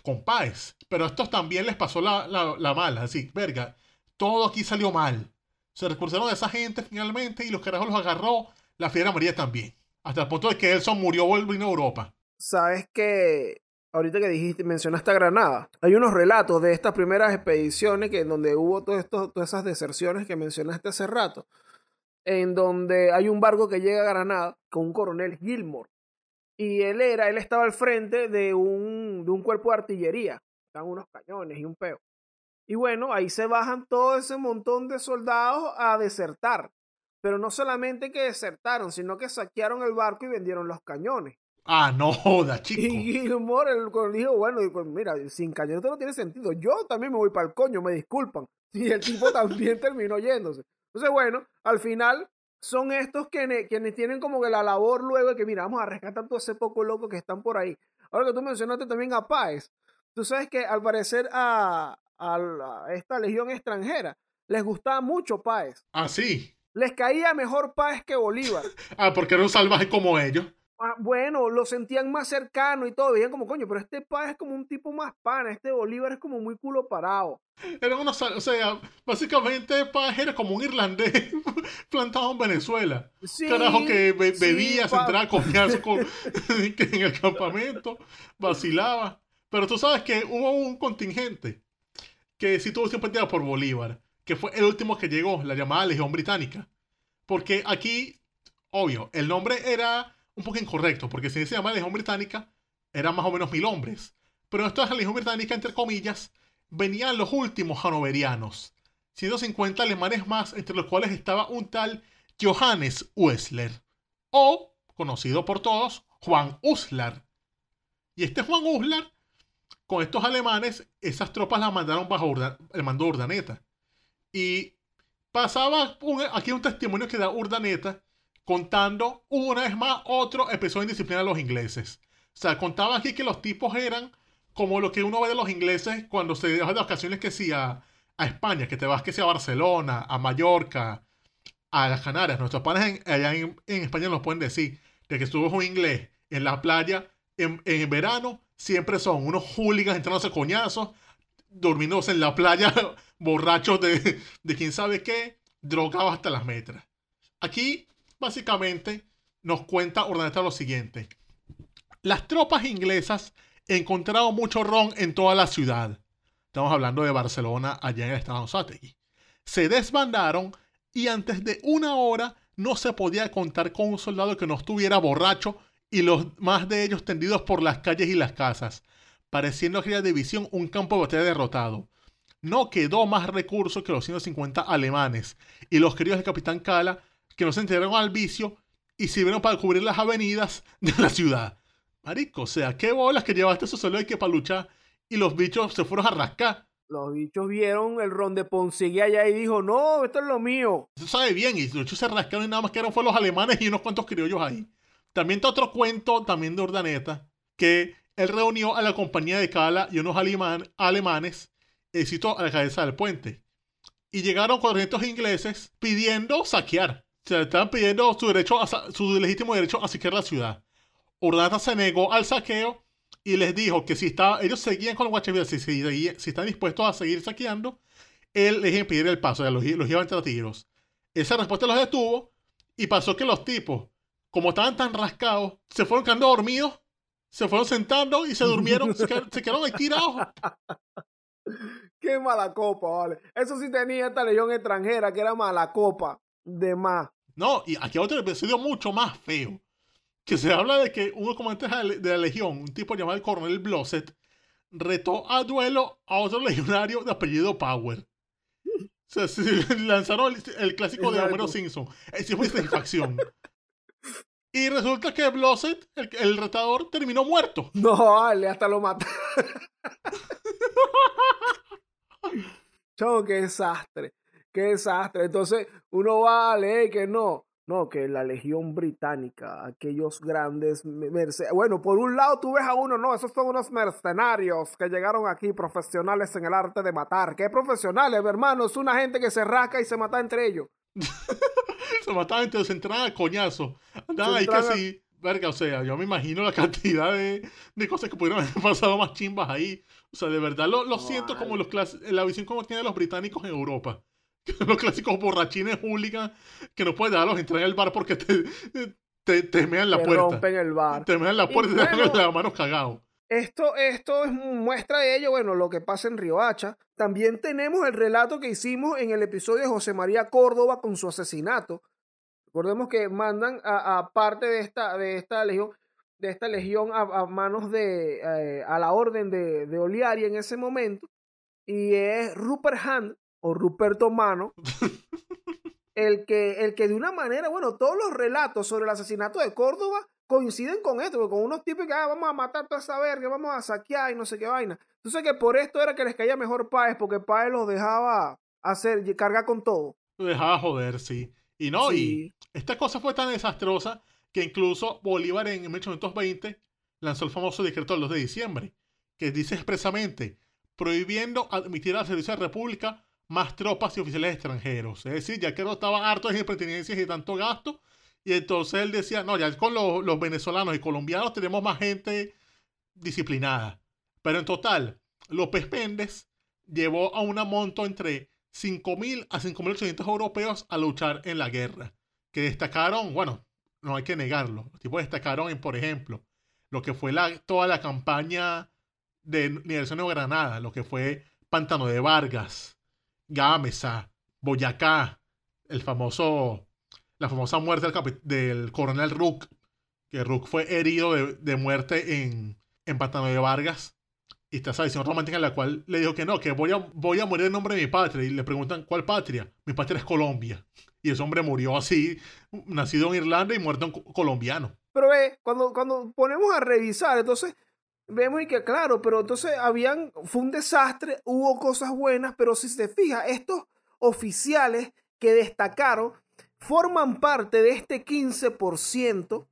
con Páez. Pero a estos también les pasó la, la mala. Así, verga, todo aquí salió mal. Se recursaron a esa gente finalmente y los carajos los agarró la fiera María también. Hasta el punto de que Elson murió volviendo a Europa. Sabes que ahorita que dijiste, mencionaste a Granada, hay unos relatos de estas primeras expediciones que en donde hubo todas esas deserciones que mencionaste hace rato, en donde hay un barco que llega a Granada con un coronel Gilmore. Y él era, él estaba al frente de un, de un cuerpo de artillería. Están unos cañones y un peo. Y bueno, ahí se bajan todo ese montón de soldados a desertar. Pero no solamente que desertaron, sino que saquearon el barco y vendieron los cañones. Ah, no joda, chico. Y Gilmore el, cuando dijo, bueno, dijo, mira, sin cañoneta no tiene sentido. Yo también me voy para el coño, me disculpan. Y el tipo también terminó yéndose. Entonces, bueno, al final son estos quienes, quienes tienen como que la labor luego de que, mira, vamos a rescatar todo ese poco loco que están por ahí. Ahora que tú mencionaste también a Páez, tú sabes que al parecer a, a a esta legión extranjera les gustaba mucho Páez. Ah, sí. Les caía mejor Páez que Bolívar. Ah, porque era un salvaje como ellos. Ah, bueno, lo sentían más cercano y todo. Veían como, coño, pero este Páez es como un tipo más pana. Este Bolívar es como muy culo parado. Era sal- o sea, básicamente Paz era como un irlandés plantado en Venezuela. Sí, Carajo que be- sí, bebía, se entraba a coñazo con, en el campamento, vacilaba. Pero tú sabes que hubo un contingente que sí tuvo simpatia por Bolívar, que fue el último que llegó, la llamada Legión Británica. Porque aquí, obvio, el nombre era un poco incorrecto, porque si se llama Legión Británica, eran más o menos mil hombres. Pero esto es la Legión Británica, entre comillas, venían los últimos hanoverianos. 150 alemanes más, entre los cuales estaba un tal Johannes Uesler, o, conocido por todos, Juan Uslar. Y este Juan Uslar, con estos alemanes, esas tropas las mandaron bajo el mando de Urdaneta. Y pasaba un- aquí un testimonio que da Urdaneta contando una vez más otro episodio de indisciplina de los ingleses. O sea, contaba aquí que los tipos eran como lo que uno ve de los ingleses cuando se deja de ocasiones que sí a, España, que te vas que sea a Barcelona, a Mallorca, a las Canarias. Nuestros panes en- allá en, en España nos pueden decir de que estuvo un inglés en la playa en, en verano, siempre son unos hooligans entrándose coñazos, durmiéndose en la playa, borrachos de, de quién sabe qué, drogados hasta las metras. Aquí, básicamente, nos cuenta Urdaneta lo siguiente. Las tropas inglesas encontraron mucho ron en toda la ciudad. Estamos hablando de Barcelona, allá en el estado de. Se desbandaron y antes de una hora no se podía contar con un soldado que no estuviera borracho y los más de ellos tendidos por las calles y las casas, pareciendo aquella división un campo de batalla derrotado. No quedó más recursos que los 150 alemanes y los queridos del capitán Cala, que no se enteraron al vicio y sirvieron para cubrir las avenidas de la ciudad. Marico, o sea, qué bolas que llevaste eso solo hay que para luchar y los bichos se fueron a rascar. Los bichos vieron el ron de Ponceguía allá y dijo, no, esto es lo mío. Eso sabe bien, y los bichos se rascaron y nada más que eran fue los alemanes y unos cuantos criollos ahí. También está otro cuento, también de Urdaneta, que él reunió a la compañía de Cala y unos aleman- alemanes, éxito a la cabeza del puente. Y llegaron 400 ingleses pidiendo saquear. O sea, estaban pidiendo su, derecho a su legítimo derecho a saquear la ciudad. Urdaneta se negó al saqueo y les dijo que si estaba, ellos seguían con los guachavidas, si, si, están dispuestos a seguir saqueando, él les iba a impedir el paso, los, los iba a entrar a tiros. Esa respuesta los detuvo y pasó que los tipos, como estaban tan rascados, se fueron quedando dormidos, se fueron sentando y se durmieron, se, quedaron, se quedaron ahí tirados. Qué mala copa, vale. Eso sí tenía esta legión extranjera, que era mala copa. De más. No, y aquí hay otro episodio mucho más feo. Que se habla de que uno comandante de la- de la legión, un tipo llamado el coronel Blosset, retó a duelo a otro legionario de apellido Power. O sea, se lanzaron el, el clásico de. Homero Simpson. Es muy satisfacción. Y resulta que Blosset, el, el retador, terminó muerto. No, vale, hasta lo maté. Chavo, qué desastre. Qué desastre. Entonces, uno va a leer que no. No, que la Legión Británica, aquellos grandes mercenarios. Bueno, por un lado tú ves a uno, no, esos son unos mercenarios que llegaron aquí, profesionales en el arte de matar. ¿Qué profesionales, hermano? Es una gente que se rasca y se mata entre ellos. Se mataban entre se entraban a coñazo. Andaban ahí sí. Verga, o sea, yo me imagino la cantidad de, de cosas que pudieron haber pasado más chimbas ahí. O sea, de verdad lo, lo siento como los clas- la visión como tienen los británicos en Europa. Los clásicos borrachines hooligan que no puedes dejarlos entrar en el bar porque te, te, te mean la puerta. rompen el bar. Te mean la Y puerta y te bueno, dejan las manos cagados. Esto, esto es muestra de ello, bueno, lo que pasa en Riohacha. También tenemos el relato que hicimos en el episodio de José María Córdoba con su asesinato. Recordemos que mandan a, a parte de esta, de esta legión, de esta legión a, a manos de, eh, a la orden de, de Oliari en ese momento. Y es Rupert Hand o Ruperto Mano el que, el que de una manera, bueno, todos los relatos sobre el asesinato de Córdoba coinciden con esto, con unos tipos que ah, vamos a matar toda esa verga, vamos a saquear y no sé qué vaina. Entonces que por esto era que les caía mejor Páez, porque Páez los dejaba hacer, cargar con todo. Dejaba joder, sí. Y no, y esta cosa fue tan desastrosa que incluso Bolívar en 1820 lanzó el famoso decreto del 2 de diciembre, que dice expresamente prohibiendo admitir al servicio de la República más tropas y oficiales extranjeros. Es decir, ya que no estaba harto de impertinencias y tanto gasto, y entonces él decía, no, ya con los, venezolanos y colombianos tenemos más gente disciplinada. Pero en total, López Péndez llevó a una monto entre 5.000 a 5.800 europeos a luchar en la guerra, que destacaron, bueno, no hay que negarlo, los tipos destacaron en, por ejemplo, lo que fue la, toda la campaña de Liberación de Granada, lo que fue Pantano de Vargas, Gámeza, Boyacá, el famoso la famosa muerte del, coronel Rook, que Rook fue herido de, muerte en, en Pantano de Vargas. Y está esa visión romántica en la cual le dijo que no, que voy a, voy a morir en nombre de mi patria. Y le preguntan, ¿cuál patria? Mi patria es Colombia. Y ese hombre murió así, nacido en Irlanda y muerto en colombiano. Pero ve, cuando, cuando ponemos a revisar, entonces vemos que claro, pero entonces habían, fue un desastre, hubo cosas buenas, pero si se fija, estos oficiales que destacaron forman parte de este 15%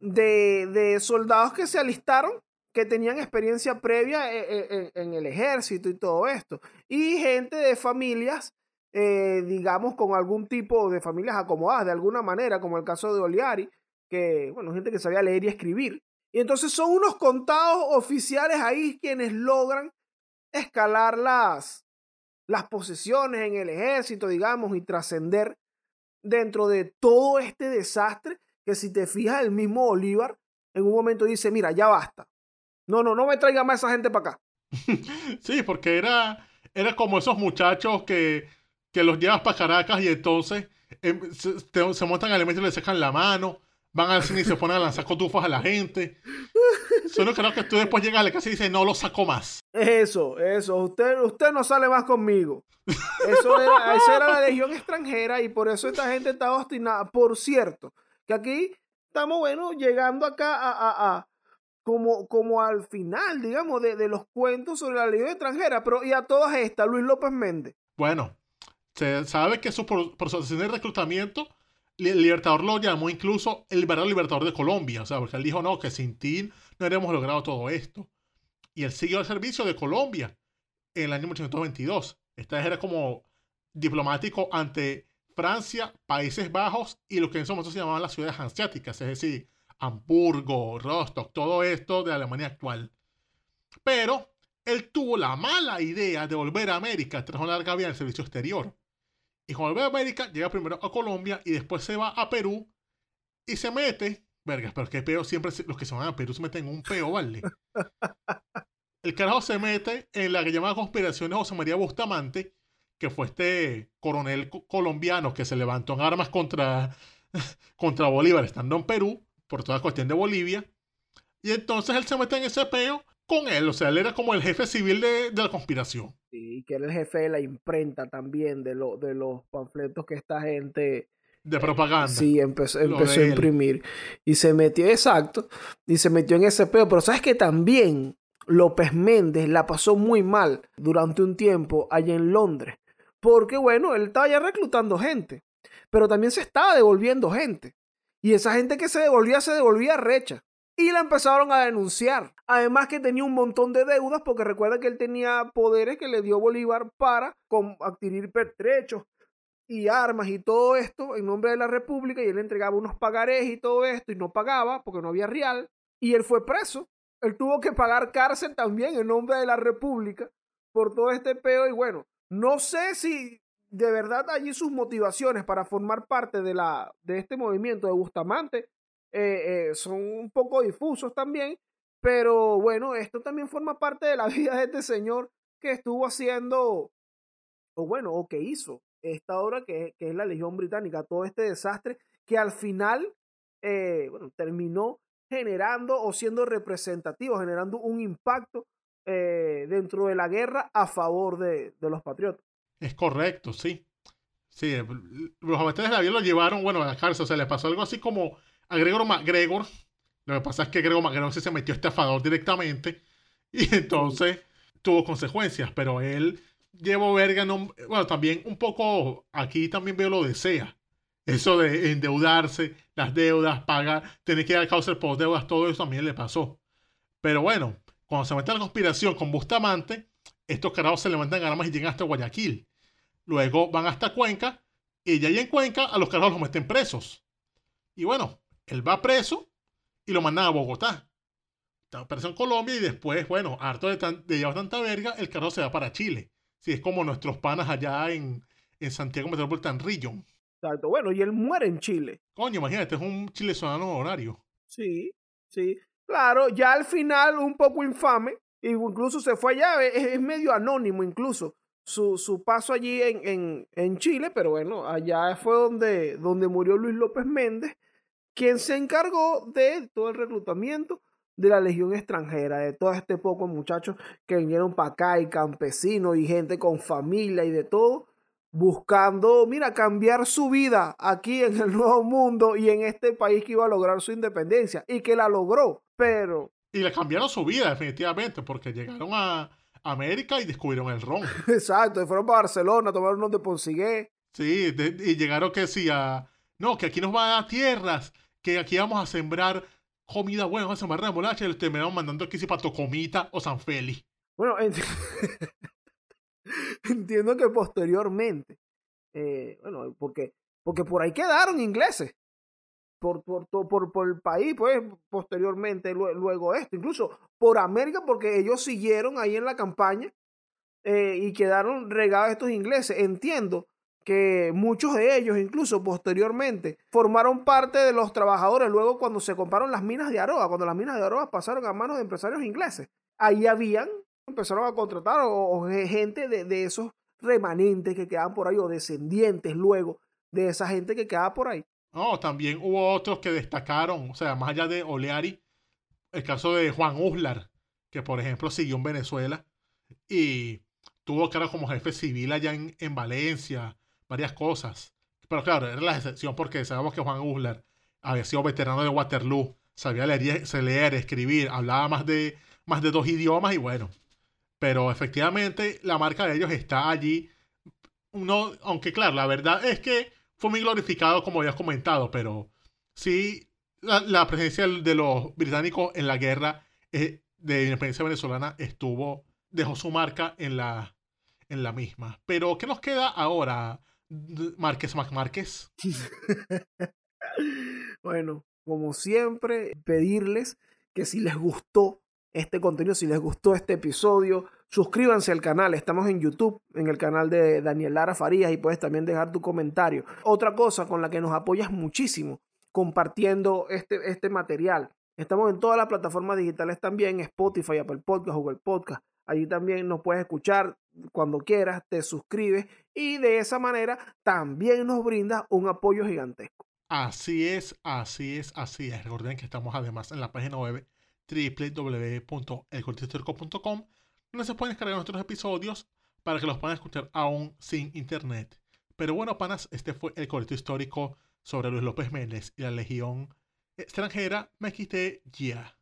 de, de soldados que se alistaron que tenían experiencia previa e, e, e, en, el ejército y todo esto. Y gente de familias, eh, digamos, con algún tipo de familias acomodadas de alguna manera, como el caso de Oliari, que, bueno, gente que sabía leer y escribir. Y entonces son unos contados oficiales ahí quienes logran escalar las, las posesiones en el ejército, digamos, y trascender dentro de todo este desastre que si te fijas el mismo Bolívar en un momento dice, mira, ya basta. No, no, no me traiga más esa gente para acá. sí, porque era, era como esos muchachos que, que los llevas para Caracas y entonces em, se, montan al y le sacan la mano, van al cine y se ponen a lanzar cotufas a la gente. Solo creo que tú después llegas a la casa y dices, no lo saco más. Eso, eso. Usted, usted no sale más conmigo. Eso era, esa era la legión extranjera y por eso esta gente estaba obstinada. Por cierto, que aquí estamos, bueno, llegando acá a, a, como, como al final, digamos, de, de, los cuentos sobre la legión extranjera. Pero y a todas estas, Luis López Méndez. Bueno, se sabe que su proceso de reclutamiento el Libertador lo llamó incluso el verdadero Libertador de Colombia, o sea, porque él dijo, no, que sin ti no habríamos logrado todo esto. Y él siguió al servicio de Colombia en el año 1822. Esta era como diplomático ante Francia, Países Bajos y lo que en ese momento se llamaban las ciudades hanseáticas, es decir, Hamburgo, Rostock, todo esto de Alemania actual. Pero él tuvo la mala idea de volver a América tras una larga vida en el servicio exterior. Y cuando vuelve a América, llega primero a Colombia y después se va a Perú y se mete. Vergas, pero que peo siempre los que se van a Perú se meten en un peo, ¿vale? El carajo se mete en la que llama conspiración de José María Bustamante, que fue este coronel colombiano que se levantó en armas contra, contra Bolívar estando en Perú, por toda cuestión de Bolivia. Y entonces él se mete en ese peo con él, o sea, él era como el jefe civil de, de la conspiración. Sí, que era el jefe de la imprenta también, de, lo, de los panfletos que esta gente... De propaganda. Sí, empezó, empezó a imprimir. Y se metió, exacto, y se metió en ese peo, pero sabes que también López Méndez la pasó muy mal durante un tiempo allá en Londres, porque bueno, él estaba ya reclutando gente, pero también se estaba devolviendo gente. Y esa gente que se devolvía, se devolvía recha y la empezaron a denunciar. Además que tenía un montón de deudas porque recuerda que él tenía poderes que le dio Bolívar para adquirir pertrechos y armas y todo esto en nombre de la República y él entregaba unos pagarés y todo esto y no pagaba porque no había real y él fue preso. Él tuvo que pagar cárcel también en nombre de la República por todo este peo y bueno, no sé si de verdad allí sus motivaciones para formar parte de, la, de este movimiento de Bustamante eh, eh, son un poco difusos también, pero bueno, esto también forma parte de la vida de este señor que estuvo haciendo, o bueno, o que hizo esta obra que, es la Legión Británica, todo este desastre que al final, eh, bueno, terminó generando o siendo representativo, generando un impacto dentro de la guerra a favor de, los patriotas. Es correcto, sí. Sí, los habitantes de la lo llevaron, bueno, a la cárcel, o sea, le pasó algo así como a Gregor MacGregor, Lo que pasa es que Grego Magallón se metió estafador directamente y entonces tuvo consecuencias, pero él llevó verga, no, bueno, también un poco, aquí también veo lo desea. Eso de endeudarse, las deudas, pagar, tener que dar causa por deudas, todo eso también le pasó. Pero bueno, cuando se mete la conspiración con Bustamante, estos carajos se levantan armas y llegan hasta Guayaquil. Luego van hasta Cuenca y ya en Cuenca a los carajos los meten presos. Y bueno, él va preso y lo mandan a Bogotá. Está preso en Colombia y después, bueno, harto de, de llevar tanta verga, el carro se va para Chile. Sí, es como nuestros panas allá en, en Santiago Metropolitan Region. Exacto. Bueno, y él muere en Chile. Coño, imagínate, es un chilezonano horario. Sí, sí. Claro, ya al final un poco infame, incluso se fue allá, es, es medio anónimo incluso su, su paso allí en, en, en, Chile, pero bueno, allá fue donde, donde murió Luis López Méndez, quien se encargó de todo el reclutamiento de la legión extranjera, de todo este poco muchachos que vinieron para acá y campesinos y gente con familia y de todo, buscando, mira, cambiar su vida aquí en el nuevo mundo y en este país que iba a lograr su independencia y que la logró, pero... Y le cambiaron su vida definitivamente porque llegaron a América y descubrieron el ron. Exacto, fueron para Barcelona, tomaron unos de Ponsigué. Sí, de, y llegaron que decía, no, que aquí nos va a dar tierras, que aquí vamos a sembrar comida buena, vamos a sembrar remolacha y les terminaron mandando aquí si para Tocomita o San Feli. Bueno, ent entiendo que posteriormente, eh, bueno, porque, porque por ahí quedaron ingleses. Por, por, por, el país, pues posteriormente, luego, luego esto, incluso por América, porque ellos siguieron ahí en la campaña eh, y quedaron regados estos ingleses. Entiendo que muchos de ellos, incluso posteriormente, formaron parte de los trabajadores luego cuando se compraron las minas de Aroa, cuando las minas de Aroa pasaron a manos de empresarios ingleses. Ahí habían, empezaron a contratar o, gente de, de, esos remanentes que quedaban por ahí o descendientes luego de esa gente que quedaba por ahí. No, también hubo otros que destacaron, o sea, más allá de Oleari, el caso de Juan Uslar, que por ejemplo siguió en Venezuela y tuvo cara como jefe civil allá en, en Valencia, varias cosas. Pero claro, era la excepción porque sabemos que Juan Uslar había sido veterano de Waterloo, sabía leer, leer, escribir, hablaba más de, más de dos idiomas y bueno. Pero efectivamente la marca de ellos está allí. No, aunque claro, la verdad es que fue muy glorificado como habías comentado, pero sí la, la presencia de los británicos en la guerra eh, de independencia venezolana estuvo, dejó su marca en la, en la misma. Pero, ¿qué nos queda ahora, Márquez Márquez? bueno, como siempre, pedirles que si les gustó este contenido, si les gustó este episodio, suscríbanse al canal. Estamos en YouTube, en el canal de Daniel Lara Farías y puedes también dejar tu comentario. Otra cosa con la que nos apoyas muchísimo compartiendo este, este material. Estamos en todas las plataformas digitales también, Spotify, Apple Podcast, Google Podcast. Allí también nos puedes escuchar cuando quieras, te suscribes y de esa manera también nos brinda un apoyo gigantesco. Así es, así es, así es. Recuerden que estamos además en la página web www.elcortistórico.com donde se pueden descargar nuestros episodios para que los puedan escuchar aún sin internet. Pero bueno, panas, este fue el corito histórico sobre Luis López Méndez y la Legión extranjera. Me quité ya.